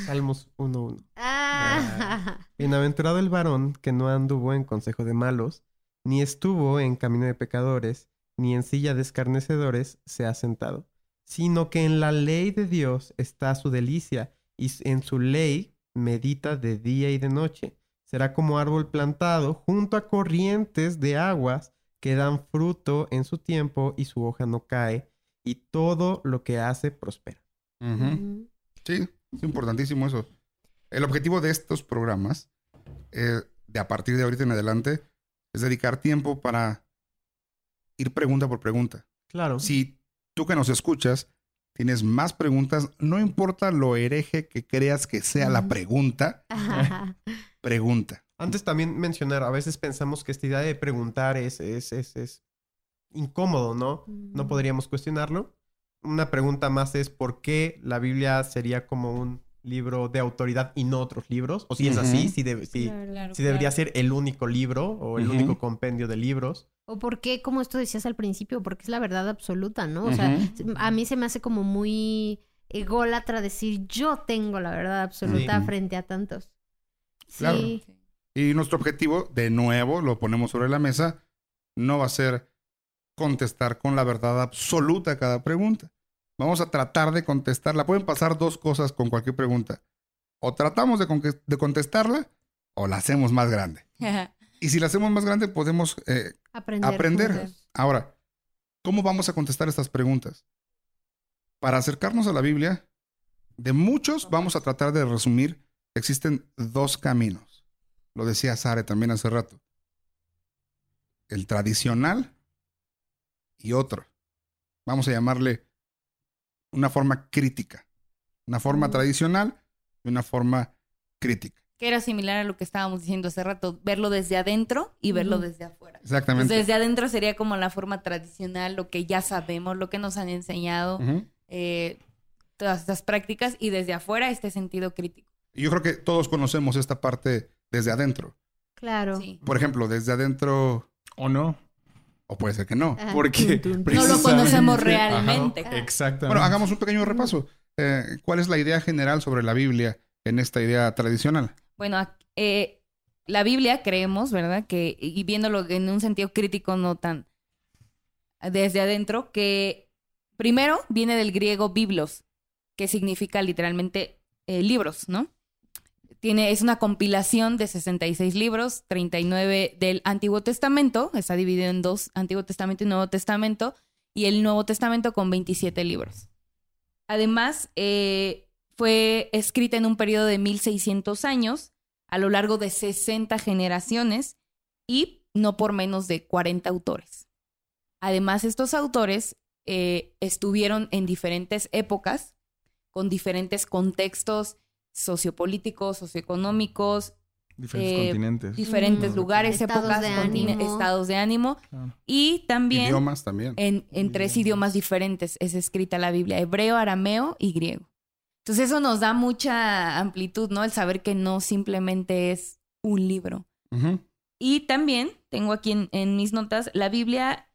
[SPEAKER 4] Salmos 1.1.
[SPEAKER 3] Ah.
[SPEAKER 4] Bienaventurado el varón que no anduvo en consejo de malos, ni estuvo en camino de pecadores, ni en silla de escarnecedores se ha sentado, sino que en la ley de Dios está su delicia, y en su ley medita de día y de noche. Será como árbol plantado junto a corrientes de aguas que dan fruto en su tiempo y su hoja no cae, y todo lo que hace prospera.
[SPEAKER 1] Sí, es importantísimo eso. El objetivo de estos programas, eh, de a partir de ahorita en adelante, es dedicar tiempo para ir pregunta por pregunta.
[SPEAKER 4] Claro.
[SPEAKER 1] Si tú que nos escuchas tienes más preguntas, no importa lo hereje que creas que sea la pregunta,
[SPEAKER 3] Ajá.
[SPEAKER 1] Pregunta.
[SPEAKER 4] Antes también mencionar, a veces pensamos que esta idea de preguntar es, es, es, es incómodo, ¿no? No
[SPEAKER 3] Ujú.
[SPEAKER 4] podríamos cuestionarlo. Una pregunta más es ¿por qué la Biblia sería como un libro de autoridad y no otros libros? O si es así, si, debe- si,
[SPEAKER 2] Claro,
[SPEAKER 4] si debería
[SPEAKER 2] claro.
[SPEAKER 4] ser el único libro o el único compendio de libros.
[SPEAKER 3] O por qué, como esto decías al principio, porque es la verdad absoluta, ¿no? O sea, a mí se me hace como muy ególatra decir yo tengo la verdad absoluta
[SPEAKER 1] Sí.
[SPEAKER 3] frente a tantos.
[SPEAKER 1] Claro.
[SPEAKER 3] Sí.
[SPEAKER 1] Y nuestro objetivo, de nuevo, lo ponemos sobre la mesa, no va a ser contestar con la verdad absoluta a cada pregunta. Vamos a tratar de contestarla. Pueden pasar dos cosas con cualquier pregunta. O tratamos de, contestarla o la hacemos más grande. Y si la hacemos más grande, podemos eh,
[SPEAKER 3] Aprender.
[SPEAKER 1] Ahora, ¿cómo vamos a contestar estas preguntas? Para acercarnos a la Biblia, de muchos vamos a tratar de resumir, existen dos caminos. Lo decía Sare también hace rato. El tradicional y otro. Vamos a llamarle una forma crítica. Una forma
[SPEAKER 3] Mm.
[SPEAKER 1] tradicional y una forma crítica.
[SPEAKER 2] Que era similar a lo que estábamos diciendo hace rato, verlo desde adentro y verlo desde afuera.
[SPEAKER 1] Exactamente.
[SPEAKER 2] Desde adentro sería como la forma tradicional, lo que ya sabemos, lo que nos han enseñado, eh, todas estas prácticas, y desde afuera este sentido crítico.
[SPEAKER 1] Y yo creo que todos conocemos esta parte desde adentro.
[SPEAKER 3] Claro.
[SPEAKER 2] Sí.
[SPEAKER 1] Por ejemplo, desde adentro,
[SPEAKER 5] ¿O no?
[SPEAKER 1] o puede ser que no.
[SPEAKER 3] Ajá.
[SPEAKER 5] Porque.
[SPEAKER 2] No lo conocemos realmente.
[SPEAKER 3] Ajá.
[SPEAKER 5] Exactamente.
[SPEAKER 1] Bueno, hagamos un pequeño repaso. Eh, ¿Cuál es la idea general sobre la Biblia en esta idea tradicional?
[SPEAKER 2] Bueno, eh, la Biblia creemos, ¿verdad? Que, y viéndolo en un sentido crítico, no tan desde adentro, que primero viene del griego biblos, que significa literalmente eh, libros, ¿no? Tiene, es una compilación de 66 libros, 39 del Antiguo Testamento, está dividido en dos, Antiguo Testamento y Nuevo Testamento, y el Nuevo Testamento con 27 libros. Además, eh, fue escrita en un periodo de 1600 años, a lo largo de 60 generaciones y no por menos de 40 autores. Además, estos autores eh, estuvieron en diferentes épocas, con diferentes contextos sociopolíticos, socioeconómicos,
[SPEAKER 5] Diferentes
[SPEAKER 2] eh,
[SPEAKER 5] continentes.
[SPEAKER 2] diferentes
[SPEAKER 3] Mm.
[SPEAKER 2] lugares,
[SPEAKER 3] Estados
[SPEAKER 2] épocas,
[SPEAKER 3] de
[SPEAKER 2] contine-
[SPEAKER 3] ánimo.
[SPEAKER 2] estados de ánimo
[SPEAKER 5] Claro.
[SPEAKER 2] y también
[SPEAKER 1] Idiomas también.
[SPEAKER 2] en, en tres idiomas diferentes es escrita la Biblia, hebreo, arameo y griego. Entonces eso nos da mucha amplitud, ¿no? El saber que no simplemente es un libro. Y también tengo aquí en, en mis notas, la Biblia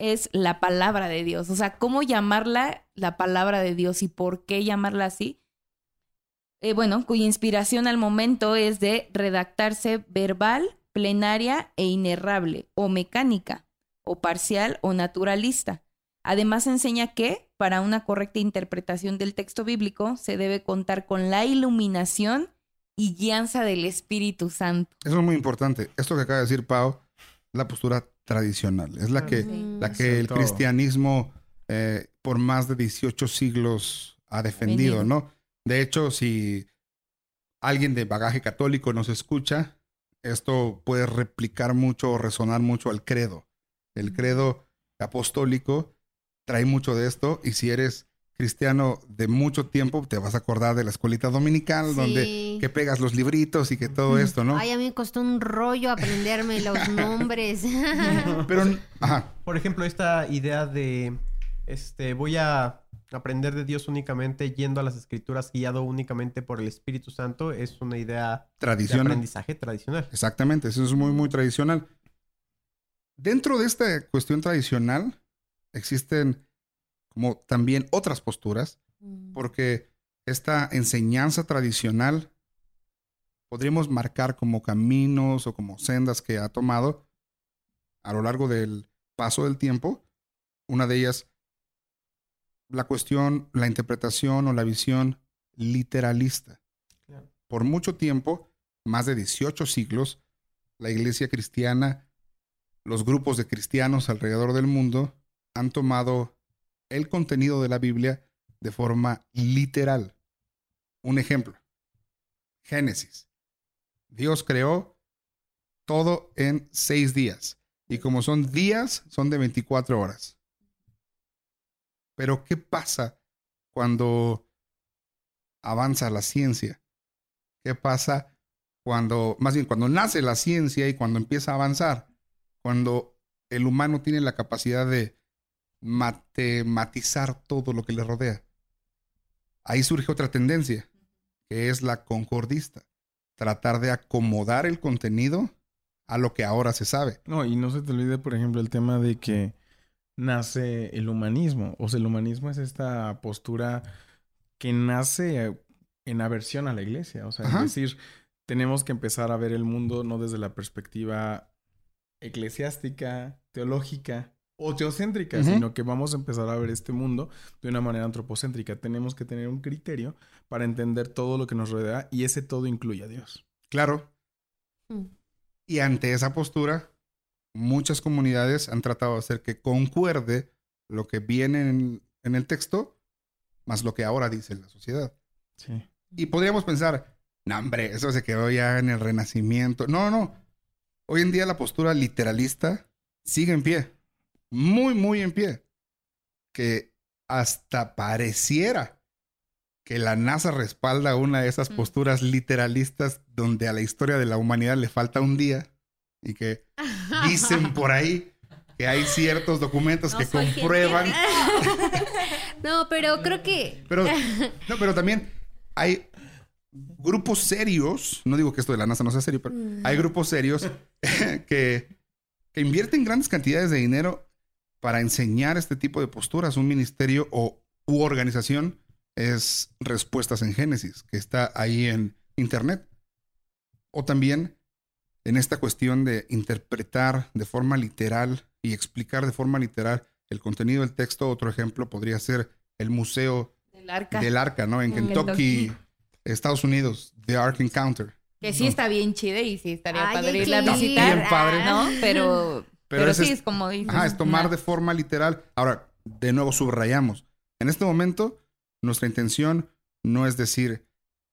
[SPEAKER 2] es la palabra de Dios. O sea, ¿cómo llamarla la palabra de Dios y por qué llamarla así? Eh, bueno, cuya inspiración al momento es de redactarse verbal, plenaria e inerrable, o mecánica, o parcial o naturalista. Además enseña que, para una correcta interpretación del texto bíblico, se debe contar con la iluminación y guianza del Espíritu Santo.
[SPEAKER 1] Eso es muy importante. Esto que acaba de decir Pau, la postura tradicional. Es la que, la que el cristianismo eh, por más de 18 siglos ha defendido,
[SPEAKER 2] Venido.
[SPEAKER 1] ¿no? De hecho, si alguien de bagaje católico nos escucha, esto puede replicar mucho o resonar mucho al credo. El credo apostólico trae mucho de esto y si eres cristiano de mucho tiempo, te vas a acordar de la escuelita dominical donde que pegas los libritos y que todo esto, ¿no?
[SPEAKER 3] Ay, a mí me costó un rollo aprenderme los nombres.
[SPEAKER 1] Pero, ajá,
[SPEAKER 4] Por ejemplo, esta idea de este voy a aprender de Dios únicamente yendo a las escrituras guiado únicamente por el Espíritu Santo es una idea de
[SPEAKER 1] tradicional.
[SPEAKER 4] aprendizaje tradicional.
[SPEAKER 1] Exactamente, eso es muy, muy tradicional. Dentro de esta cuestión tradicional existen como también otras posturas, porque esta enseñanza tradicional podríamos marcar como caminos o como sendas que ha tomado a lo largo del paso del tiempo. Una de ellas, la cuestión, la interpretación o la visión literalista.
[SPEAKER 4] Claro.
[SPEAKER 1] Por mucho tiempo, más de 18 siglos, la iglesia cristiana, los grupos de cristianos alrededor del mundo han tomado el contenido de la Biblia de forma literal. Un ejemplo, Génesis. Dios creó todo en seis días. Y como son días, son de 24 horas. Pero ¿qué pasa cuando avanza la ciencia? ¿Qué pasa cuando, más bien, cuando nace la ciencia y cuando empieza a avanzar? Cuando el humano tiene la capacidad de matematizar todo lo que le rodea. Ahí surge otra tendencia, que es la concordista. Tratar de acomodar el contenido a lo que ahora se sabe.
[SPEAKER 5] No, y no se te olvide, por ejemplo, el tema de que nace el humanismo. O sea, el humanismo es esta postura que nace en aversión a la iglesia. O sea,
[SPEAKER 1] Ajá.
[SPEAKER 5] es decir, tenemos que empezar a ver el mundo no desde la perspectiva eclesiástica, teológica, o teocéntrica, sino que vamos a empezar a ver este mundo de una manera antropocéntrica. Tenemos que tener un criterio para entender todo lo que nos rodea y ese todo incluye a Dios.
[SPEAKER 1] Claro.
[SPEAKER 3] Mm.
[SPEAKER 1] Y ante esa postura, muchas comunidades han tratado de hacer que concuerde lo que viene en, en el texto más lo que ahora dice la sociedad.
[SPEAKER 5] Sí.
[SPEAKER 1] Y podríamos pensar, no, hombre, eso se quedó ya en el Renacimiento. No, no. Hoy en día la postura literalista sigue en pie. Muy, muy en pie. Que hasta pareciera que la NASA respalda una de esas
[SPEAKER 2] Mm.
[SPEAKER 1] posturas literalistas donde a la historia de la humanidad le falta un día y que dicen por ahí que hay ciertos documentos
[SPEAKER 2] No
[SPEAKER 1] que comprueban.
[SPEAKER 3] no, pero creo que
[SPEAKER 1] Pero, no, pero también hay grupos serios, no digo que esto de la NASA no sea serio, pero hay grupos serios que, que invierten grandes cantidades de dinero para enseñar este tipo de posturas. Un ministerio o u organización es Respuestas en Génesis, que está ahí en Internet. O también en esta cuestión de interpretar de forma literal y explicar de forma literal el contenido del texto. Otro ejemplo podría ser el Museo
[SPEAKER 2] Del arca.
[SPEAKER 1] del Arca, ¿no? En
[SPEAKER 2] En
[SPEAKER 1] Kentucky,
[SPEAKER 2] Kentucky.
[SPEAKER 1] Estados Unidos, The Ark Encounter.
[SPEAKER 2] Que sí está bien chida y sí estaría
[SPEAKER 3] Ay,
[SPEAKER 2] padre irla a visitar.
[SPEAKER 1] Bien padre.
[SPEAKER 2] ¿No? Pero, pero, sí,
[SPEAKER 1] es-
[SPEAKER 2] es como dices.
[SPEAKER 1] Ajá, es tomar de forma literal. Ahora, de nuevo subrayamos. En este momento, nuestra intención no es decir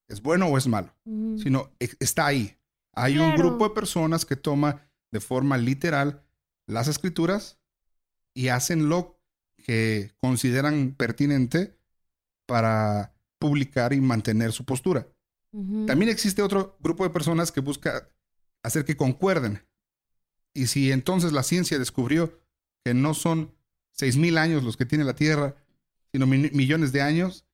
[SPEAKER 1] es bueno o es malo,
[SPEAKER 3] Mm.
[SPEAKER 1] sino e- está ahí. Hay un grupo de personas que toma de forma literal las escrituras y hacen lo que consideran pertinente para publicar y mantener su postura. También existe otro grupo de personas que busca hacer que concuerden. Y si entonces la ciencia descubrió que no son seis mil años los que tiene la Tierra, sino mi- millones de años,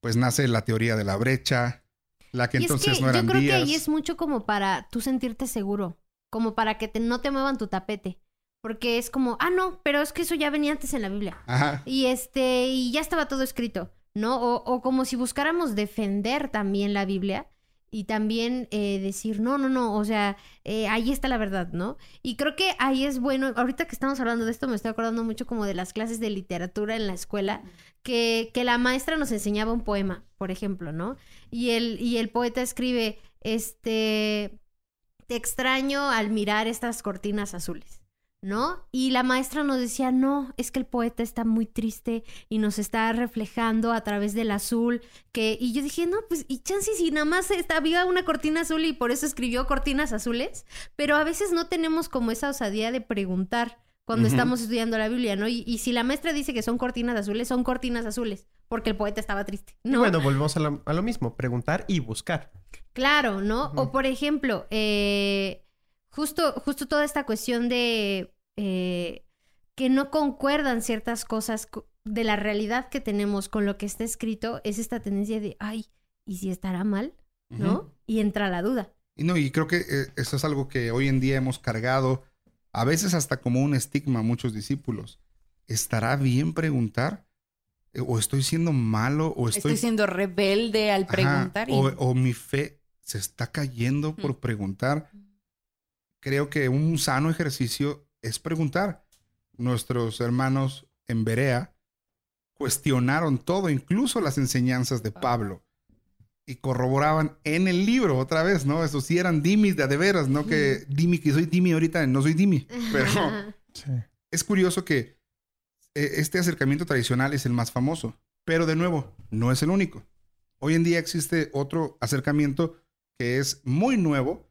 [SPEAKER 1] pues nace la teoría de la brecha, la que
[SPEAKER 3] Y es
[SPEAKER 1] entonces
[SPEAKER 3] que
[SPEAKER 1] no eran
[SPEAKER 3] yo creo
[SPEAKER 1] días.
[SPEAKER 3] que ahí es mucho como para tú sentirte seguro, como para que te- no te muevan tu tapete, porque es como, ah, no, pero es que eso ya venía antes en la Biblia.
[SPEAKER 1] Ajá.
[SPEAKER 3] Y este, y ya estaba todo escrito, ¿no? O, o como si buscáramos defender también la Biblia y también eh, decir, no, no, no, o sea, eh, ahí está la verdad, ¿no? Y creo que ahí es bueno, ahorita que estamos hablando de esto, me estoy acordando mucho como de las clases de literatura en la escuela, que, que la maestra nos enseñaba un poema, por ejemplo, ¿no? Y el, y el poeta escribe, este, te extraño al mirar estas cortinas azules. ¿No? Y la maestra nos decía, no, es que el poeta está muy triste y nos está reflejando a través del azul, que, y yo dije, no, pues, y chance si nada más está, había una cortina azul y por eso escribió cortinas azules, pero a veces no tenemos como esa osadía de preguntar cuando estamos estudiando la Biblia, ¿no? Y, y si la maestra dice que son cortinas azules, son cortinas azules, porque el poeta estaba triste,
[SPEAKER 4] Y
[SPEAKER 3] ¿no?
[SPEAKER 4] bueno, volvemos a lo, a lo mismo, preguntar y buscar.
[SPEAKER 3] Claro, ¿no? O por ejemplo, eh, justo, justo toda esta cuestión de eh, que no concuerdan ciertas cosas co- de la realidad que tenemos con lo que está escrito, es esta tendencia de, ay, ¿y si estará mal? ¿No? Y entra la duda.
[SPEAKER 1] Y no, y creo que eh, eso es algo que hoy en día hemos cargado, a veces hasta como un estigma a muchos discípulos. ¿Estará bien preguntar? Eh, ¿O estoy siendo malo? ¿O
[SPEAKER 2] Estoy,
[SPEAKER 1] estoy,
[SPEAKER 2] siendo rebelde al
[SPEAKER 1] Ajá,
[SPEAKER 2] preguntar. y-
[SPEAKER 1] o, o mi fe se está cayendo por preguntar. Creo que un sano ejercicio es preguntar. Nuestros hermanos en Berea cuestionaron todo, incluso las enseñanzas de Pablo. Y corroboraban en el libro otra vez, ¿no? Esos sí eran dimis de a de veras, no que dimi que soy dimi ahorita, no soy dimi. Pero
[SPEAKER 5] Sí.
[SPEAKER 1] es curioso que eh, este acercamiento tradicional es el más famoso, pero de nuevo, no es el único. Hoy en día existe otro acercamiento que es muy nuevo,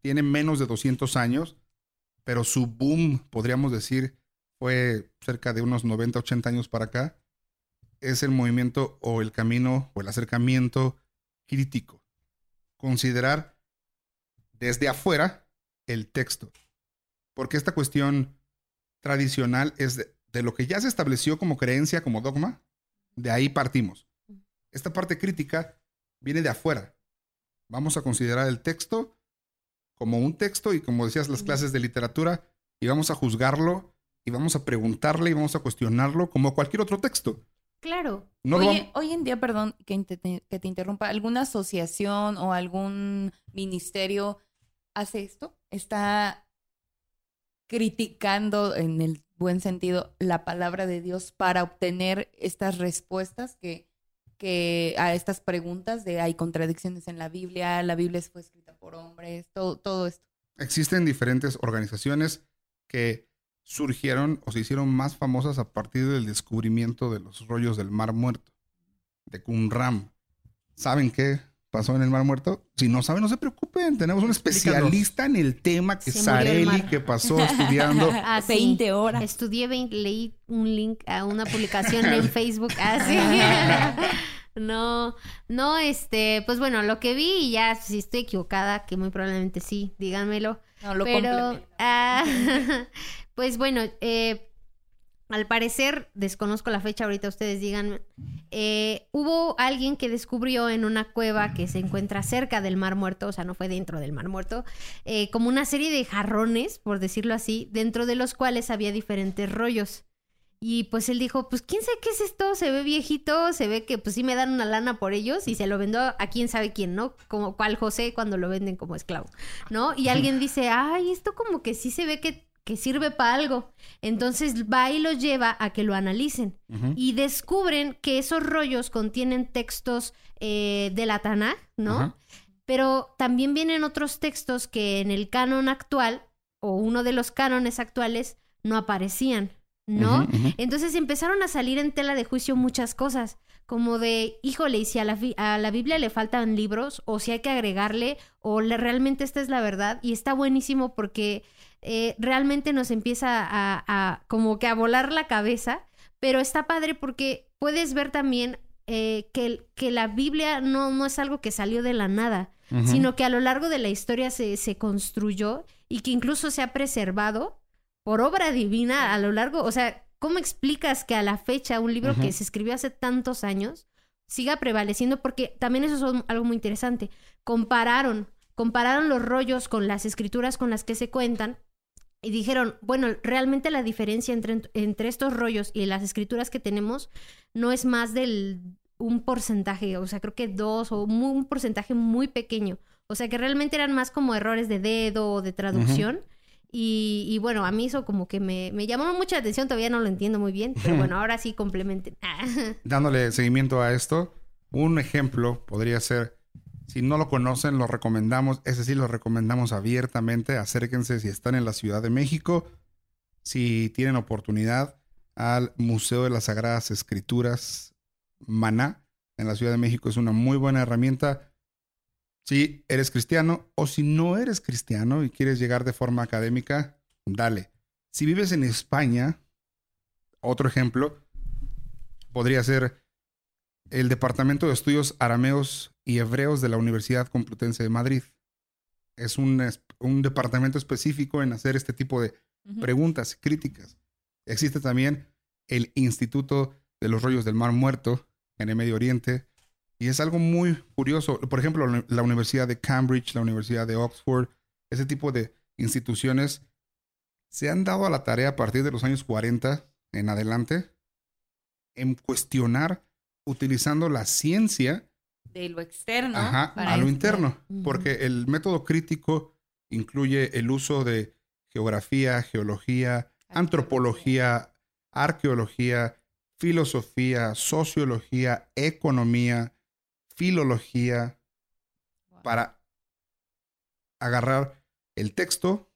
[SPEAKER 1] tiene menos de 200 años, pero su boom, podríamos decir, fue cerca de unos 90, 80 años para acá. Es el movimiento o el camino o el acercamiento crítico. Considerar desde afuera el texto. Porque esta cuestión tradicional es de, de lo que ya se estableció como creencia, como dogma, de ahí partimos. Esta parte crítica viene de afuera. Vamos a considerar el texto como un texto y como decías las clases de literatura y vamos a juzgarlo y vamos a preguntarle y vamos a cuestionarlo como cualquier otro texto.
[SPEAKER 3] Claro.
[SPEAKER 1] No
[SPEAKER 2] Oye, hoy en día, perdón que, inte- que te interrumpa, ¿alguna asociación o algún ministerio hace esto? ¿Está criticando en el buen sentido la palabra de Dios para obtener estas respuestas que, que a estas preguntas de hay contradicciones en la Biblia, la Biblia fue escrita por hombres, todo, todo esto.
[SPEAKER 1] Existen diferentes organizaciones que surgieron o se hicieron más famosas a partir del descubrimiento de los rollos del Mar Muerto, de Qumran. ¿Saben qué pasó en el Mar Muerto? Si no saben, no se preocupen. Tenemos un especialista en el tema, que Sareli, que pasó estudiando.
[SPEAKER 3] Ah, sí.
[SPEAKER 2] 20 horas.
[SPEAKER 3] Estudié 20, leí un link a una publicación en Facebook así. No, no, este, pues bueno, lo que vi y ya si estoy equivocada, que muy probablemente sí, díganmelo.
[SPEAKER 2] No, lo
[SPEAKER 3] Pero, ah, pues bueno, eh, al parecer, desconozco la fecha, ahorita ustedes digan, eh, hubo alguien que descubrió en una cueva que se encuentra cerca del Mar Muerto, o sea, no fue dentro del Mar Muerto, eh, como una serie de jarrones, por decirlo así, dentro de los cuales había diferentes rollos. Y pues él dijo, pues quién sabe qué es esto, se ve viejito, se ve que pues sí me dan una lana por ellos y se lo vendo a quién sabe quién, ¿no? Como cual José cuando lo venden como esclavo, ¿no? Y alguien dice, ay, esto como que sí se ve que, que sirve para algo. Entonces va y los lleva a que lo analicen y descubren que esos rollos contienen textos eh, de la Tanakh, ¿no? Pero también vienen otros textos que en el canon actual o uno de los cánones actuales no aparecían, ¿no? Entonces empezaron a salir en tela de juicio muchas cosas, como de, híjole, y si a la, a la Biblia le faltan libros, o si hay que agregarle, o le- realmente esta es la verdad, y está buenísimo porque eh, realmente nos empieza a, a como que a volar la cabeza, pero está padre porque puedes ver también eh, que, que la Biblia no, no es algo que salió de la nada, sino que a lo largo de la historia se, se construyó y que incluso se ha preservado por obra divina a lo largo, o sea, ¿cómo explicas que a la fecha un libro que se escribió hace tantos años siga prevaleciendo? Porque también eso es algo muy interesante. Compararon, compararon los rollos con las escrituras con las que se cuentan y dijeron, bueno, realmente la diferencia entre, entre estos rollos y las escrituras que tenemos no es más del un porcentaje, o sea, creo que dos o mu- un porcentaje muy pequeño. O sea, que realmente eran más como errores de dedo o de traducción. Y, y bueno, a mí eso como que me, me llamó mucha atención, todavía no lo entiendo muy bien, pero bueno, ahora sí complementen.
[SPEAKER 1] Dándole seguimiento a esto, un ejemplo podría ser, si no lo conocen, lo recomendamos, ese sí lo recomendamos abiertamente, acérquense si están en la Ciudad de México, si tienen oportunidad, al Museo de las Sagradas Escrituras Maná en la Ciudad de México es una muy buena herramienta. Si eres cristiano o si no eres cristiano y quieres llegar de forma académica, dale. Si vives en España, otro ejemplo podría ser el Departamento de Estudios Arameos y Hebreos de la Universidad Complutense de Madrid. Es un, es- un departamento específico en hacer este tipo de preguntas críticas. Existe también el Instituto de los Rollos del Mar Muerto en el Medio Oriente. Y es algo muy curioso. Por ejemplo, la Universidad de Cambridge, la Universidad de Oxford, ese tipo de instituciones se han dado a la tarea a partir de los años 40 en adelante en cuestionar utilizando la ciencia
[SPEAKER 2] De lo externo.
[SPEAKER 1] Ajá, a lo interno, porque el método crítico incluye el uso de geografía, geología, antropología, arqueología, filosofía, sociología, economía, filología,
[SPEAKER 2] Wow.
[SPEAKER 1] para agarrar el texto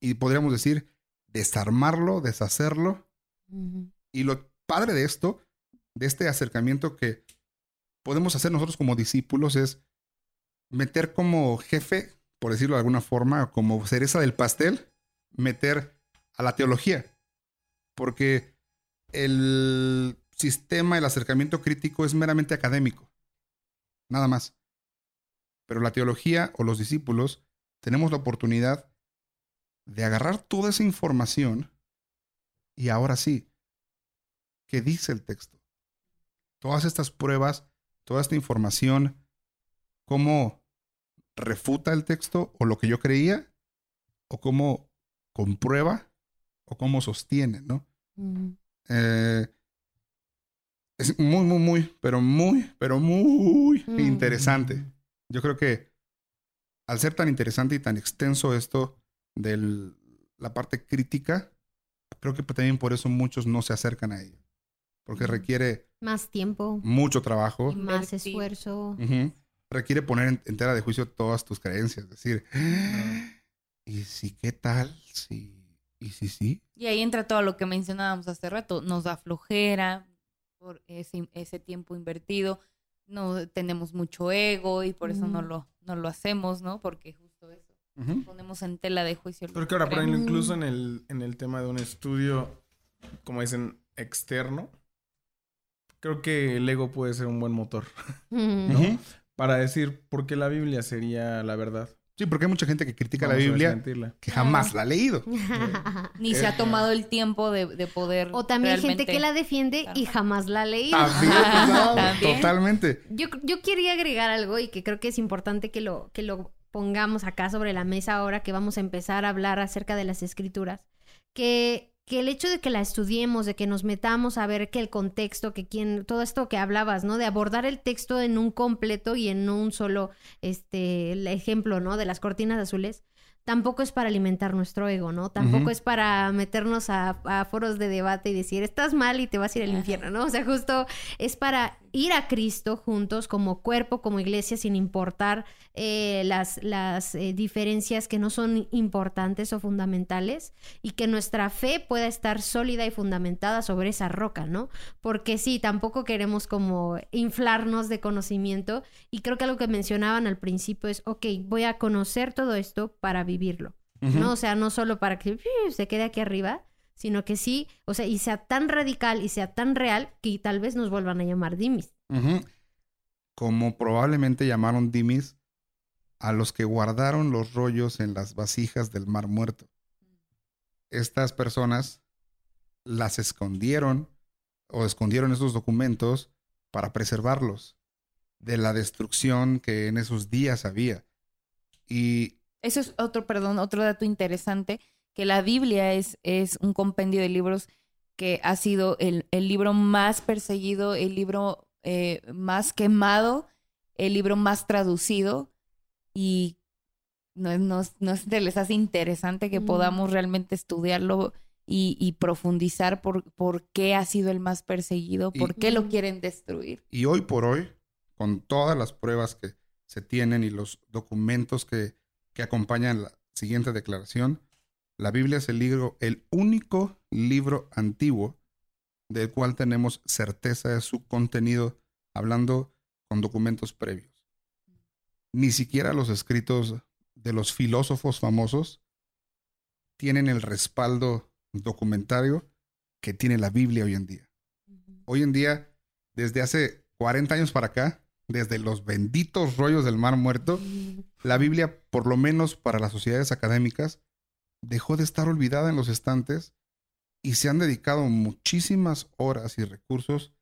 [SPEAKER 1] y podríamos decir desarmarlo, deshacerlo. Y lo padre de esto, de este acercamiento que podemos hacer nosotros como discípulos es meter como jefe, por decirlo de alguna forma, como cereza del pastel, meter a la teología. Porque el sistema, el acercamiento crítico es meramente académico. Nada más. Pero la teología o los discípulos tenemos la oportunidad de agarrar toda esa información y ahora sí, ¿qué dice el texto? Todas estas pruebas, toda esta información, ¿cómo refuta el texto o lo que yo creía? ¿O cómo comprueba? ¿O cómo sostiene? ¿no? Eh, es muy, muy, muy, pero muy, pero muy
[SPEAKER 3] Mm.
[SPEAKER 1] interesante. Yo creo que al ser tan interesante y tan extenso esto de la parte crítica, creo que también por eso muchos no se acercan a ella. Porque
[SPEAKER 3] Ujú.
[SPEAKER 1] requiere
[SPEAKER 3] Más tiempo,
[SPEAKER 1] mucho trabajo.
[SPEAKER 3] y más esfuerzo.
[SPEAKER 1] Requiere poner en, en tela de juicio todas tus creencias. Decir, ¿y si qué tal? Si, ¿Y si sí?
[SPEAKER 2] Y ahí entra todo lo que mencionábamos hace rato. Nos da flojera por ese, ese tiempo invertido. No tenemos mucho ego y por eso no lo, no lo hacemos, ¿no? Porque justo eso.
[SPEAKER 1] Ujú.
[SPEAKER 2] Ponemos en tela de juicio.
[SPEAKER 5] Creo
[SPEAKER 2] que
[SPEAKER 5] ahora, por ejemplo, incluso en el, en el tema de un estudio, como dicen, externo, creo que el ego puede ser un buen motor.
[SPEAKER 3] Ujú.
[SPEAKER 5] para decir por qué la Biblia sería la verdad.
[SPEAKER 1] Sí, porque hay mucha gente que critica la
[SPEAKER 5] Vamos
[SPEAKER 1] Biblia que jamás la ha leído.
[SPEAKER 2] Ni se ha tomado el tiempo de, de poder.
[SPEAKER 3] o también gente que la defiende y jamás la ha leído.
[SPEAKER 1] También, no,
[SPEAKER 2] También.
[SPEAKER 1] totalmente.
[SPEAKER 3] Yo, yo quería agregar algo y que creo que es importante que lo, que lo pongamos acá sobre la mesa ahora que vamos a empezar a hablar acerca de las escrituras. Que, que el hecho de que la estudiemos, de que nos metamos a ver que el contexto, que quien, todo esto que hablabas, ¿no? De abordar el texto en un completo y en un solo, este, el ejemplo, ¿no? De las cortinas azules. Tampoco es para alimentar nuestro ego, ¿no? Tampoco es para meternos a, a foros de debate y decir, estás mal y te vas a ir al infierno, ¿no? O sea, justo es para ir a Cristo juntos como cuerpo, como iglesia, sin importar eh, las, las eh, diferencias que no son importantes o fundamentales y que nuestra fe pueda estar sólida y fundamentada sobre esa roca, ¿no? Porque sí, tampoco queremos como inflarnos de conocimiento y creo que algo que mencionaban al principio es, ok, voy a conocer todo esto para vivirlo. ¿no? O sea, no solo para que se quede aquí arriba, sino que sí, o sea, y sea tan radical y sea tan real que tal vez nos vuelvan a llamar dimis.
[SPEAKER 1] Como probablemente llamaron dimis a los que guardaron los rollos en las vasijas del mar muerto. Estas personas las escondieron o escondieron esos documentos para preservarlos de la destrucción que en esos días había. Y
[SPEAKER 2] Eso es otro, perdón, otro dato interesante, que la Biblia es, es un compendio de libros que ha sido el, el libro más perseguido, el libro eh, más quemado, el libro más traducido y no, no, no se les hace interesante que
[SPEAKER 3] Mm.
[SPEAKER 2] podamos realmente estudiarlo y, y profundizar por, por qué ha sido el más perseguido,
[SPEAKER 1] Y-
[SPEAKER 2] por qué lo
[SPEAKER 3] Mm.
[SPEAKER 2] quieren destruir.
[SPEAKER 1] Y hoy por hoy, con todas las pruebas que se tienen y los documentos que, que acompañan la siguiente declaración, la Biblia es el libro, el único libro antiguo del cual tenemos certeza de su contenido, hablando con documentos previos. Ni siquiera los escritos de los filósofos famosos tienen el respaldo documentario que tiene la Biblia hoy en día. Hoy en día, desde hace 40 años para acá, desde los benditos rollos del mar muerto, la Biblia, por lo menos para las sociedades académicas, dejó de estar olvidada en los estantes y se han dedicado muchísimas horas y recursos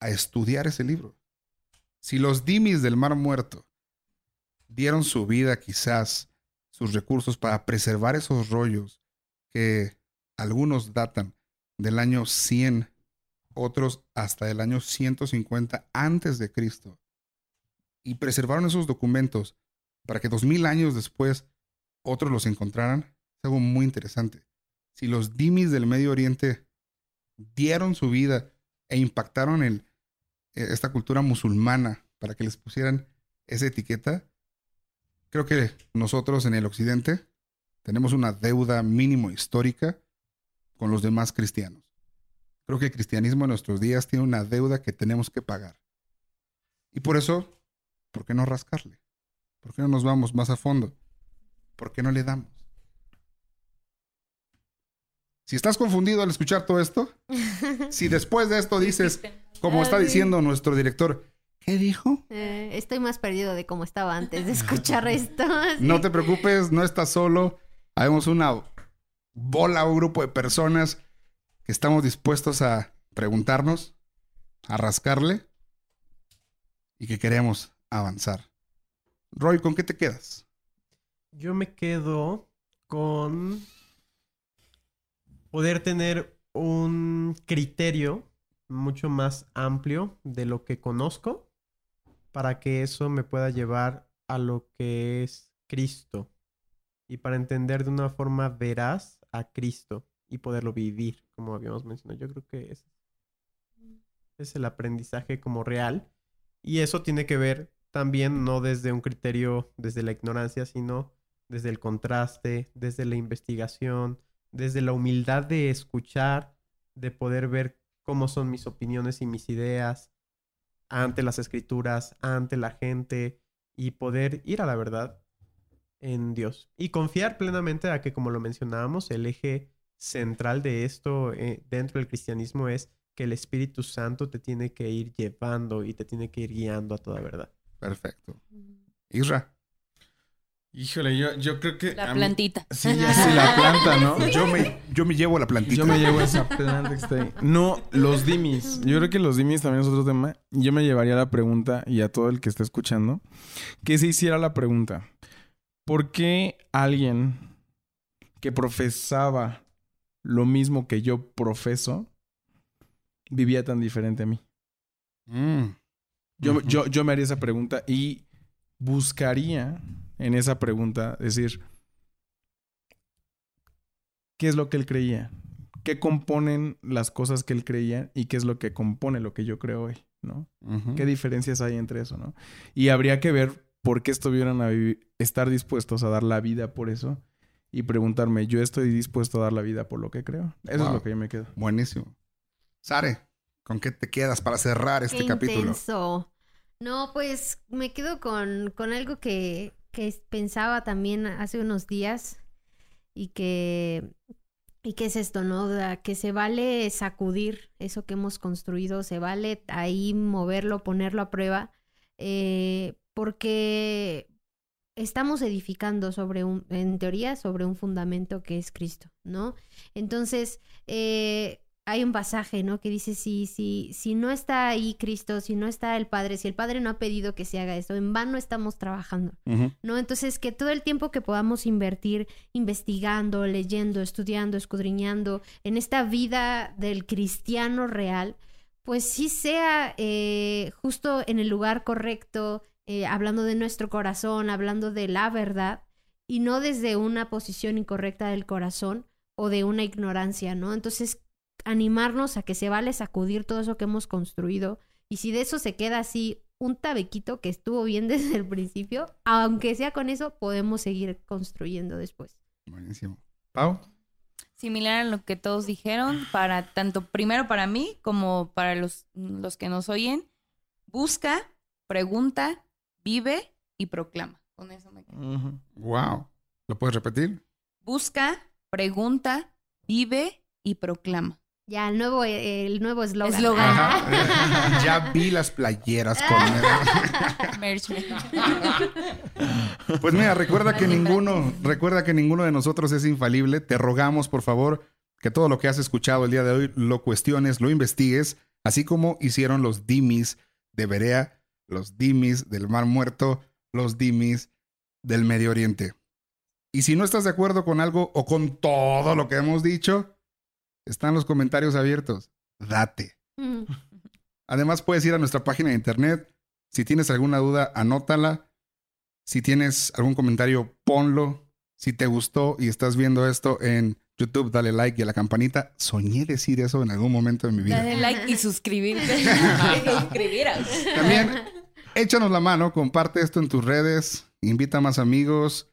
[SPEAKER 1] a estudiar ese libro. Si los dimis del mar muerto dieron su vida quizás, sus recursos para preservar esos rollos que algunos datan del año 100 otros hasta el año 150 antes de Cristo. Y preservaron esos documentos para que dos mil años después otros los encontraran. Algo muy interesante. Si los dimis del Medio Oriente dieron su vida e impactaron el, eh, esta cultura musulmana para que les pusieran esa etiqueta, creo que nosotros en el Occidente tenemos una deuda mínimo histórica con los demás cristianos. Creo que el cristianismo en nuestros días tiene una deuda que tenemos que pagar. Y por eso, ¿por qué no rascarle? ¿Por qué no nos vamos más a fondo? ¿Por qué no le damos? Si estás confundido al escuchar todo esto, si después de esto dices, como está diciendo nuestro director, ¿qué dijo?
[SPEAKER 3] Eh, estoy más perdido de cómo estaba antes de escuchar esto.
[SPEAKER 1] No te preocupes, no estás solo. Habemos una bola o grupo de personas que estamos dispuestos a preguntarnos, a rascarle y que queremos avanzar. Roy, ¿con qué te quedas?
[SPEAKER 4] Yo me quedo con poder tener un criterio mucho más amplio de lo que conozco para que eso me pueda llevar a lo que es Cristo y para entender de una forma veraz a Cristo. y poderlo vivir, como habíamos mencionado. Yo creo que es, es el aprendizaje como real. Y eso tiene que ver también no desde un criterio, desde la ignorancia, sino desde el contraste, desde la investigación, desde la humildad de escuchar, de poder ver cómo son mis opiniones y mis ideas ante las escrituras, ante la gente y poder ir a la verdad en Dios. Y confiar plenamente a que, como lo mencionábamos, el eje central de esto eh, dentro del cristianismo es que el Espíritu Santo te tiene que ir llevando y te tiene que ir guiando a toda verdad.
[SPEAKER 1] Perfecto. Isra.
[SPEAKER 5] Híjole, yo, yo creo que.
[SPEAKER 2] La
[SPEAKER 5] a mí-
[SPEAKER 2] plantita.
[SPEAKER 5] Sí, ya sí, la planta, ¿no?
[SPEAKER 1] Yo me, yo me llevo la plantita.
[SPEAKER 5] Yo me llevo esa planta que está ahí. No, los dimis. Yo creo que los dimis también es otro tema. Yo me llevaría la pregunta, y a todo el que esté escuchando, que se hiciera la pregunta. ¿Por qué alguien que profesaba lo mismo que yo profeso vivía tan diferente a mí?
[SPEAKER 1] Mm.
[SPEAKER 5] Yo, yo, yo me haría esa pregunta y buscaría en esa pregunta decir, ¿qué es lo que él creía? ¿Qué componen las cosas que él creía y qué es lo que compone lo que yo creo hoy? ¿No? ¿Qué diferencias hay entre eso? ¿no? Y habría que ver por qué estuvieran a vivir- estar dispuestos a dar la vida por eso y preguntarme, ¿yo estoy dispuesto a dar la vida por lo que creo? Eso
[SPEAKER 1] Wow.
[SPEAKER 5] es lo que yo me quedo.
[SPEAKER 1] Buenísimo. Sare, ¿con qué te quedas para cerrar este
[SPEAKER 3] Qué
[SPEAKER 1] capítulo?
[SPEAKER 3] intenso. No, pues me quedo con, con algo que, que pensaba también hace unos días y que, y que es esto, ¿no? Que se vale sacudir eso que hemos construido, se vale ahí moverlo, ponerlo a prueba, eh, porque estamos edificando sobre un, en teoría, sobre un fundamento que es Cristo, ¿no? Entonces, eh, hay un pasaje, ¿no? Que dice, si, si, si no está ahí Cristo, si no está el Padre, si el Padre no ha pedido que se haga esto, en vano estamos trabajando. ¿no? Entonces, que todo el tiempo que podamos invertir investigando, leyendo, estudiando, escudriñando en esta vida del cristiano real, pues sí sea eh, justo en el lugar correcto, eh, hablando de nuestro corazón, hablando de la verdad, y no desde una posición incorrecta del corazón o de una ignorancia, ¿no? Entonces, animarnos a que se vale sacudir todo eso que hemos construido, y si de eso se queda así un tabequito que estuvo bien desde el principio, aunque sea con eso, podemos seguir construyendo después.
[SPEAKER 1] Buenísimo. Pau.
[SPEAKER 2] Similar a lo que todos dijeron, para tanto primero para mí como para los, los que nos oyen, busca, pregunta, vive y proclama. Con eso me quedo.
[SPEAKER 1] Wow. ¿Lo puedes repetir?
[SPEAKER 2] Busca, pregunta, vive y proclama.
[SPEAKER 3] Ya, el nuevo el nuevo eslogan.
[SPEAKER 2] Eslogan.
[SPEAKER 1] Ajá. ya vi las playeras con
[SPEAKER 2] Merch.
[SPEAKER 1] Pues mira, recuerda que ninguno, recuerda que ninguno de nosotros es infalible. Te rogamos, por favor, que todo lo que has escuchado el día de hoy lo cuestiones, lo investigues, así como hicieron los dimis de Berea, los dimis del Mar Muerto, los dimis del Medio Oriente. Y si no estás de acuerdo con algo o con todo lo que hemos dicho, están los comentarios abiertos. Date.
[SPEAKER 3] Mm.
[SPEAKER 1] Además, puedes ir a nuestra página de internet. Si tienes alguna duda, anótala. Si tienes algún comentario, ponlo. Si te gustó y estás viendo esto en YouTube, dale like y a la campanita. Soñé decir eso en algún momento de mi vida.
[SPEAKER 2] Dale like y suscribirte. Y suscribiros.
[SPEAKER 1] También échanos la mano, comparte esto en tus redes, invita a más amigos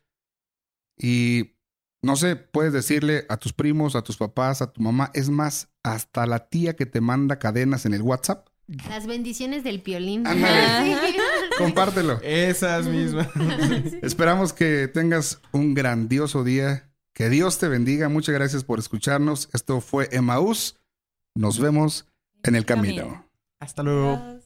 [SPEAKER 1] y no sé, puedes decirle a tus primos, a tus papás, a tu mamá, es más, hasta la tía que te manda cadenas en el WhatsApp,
[SPEAKER 3] Las bendiciones del piolín.
[SPEAKER 1] Ándale. Compártelo.
[SPEAKER 5] Esas mismas.
[SPEAKER 1] Esperamos que tengas un grandioso día. Que Dios te bendiga. Muchas gracias por escucharnos. Esto fue Emaús. Nos vemos en el camino.
[SPEAKER 4] Hasta luego.
[SPEAKER 2] Adiós.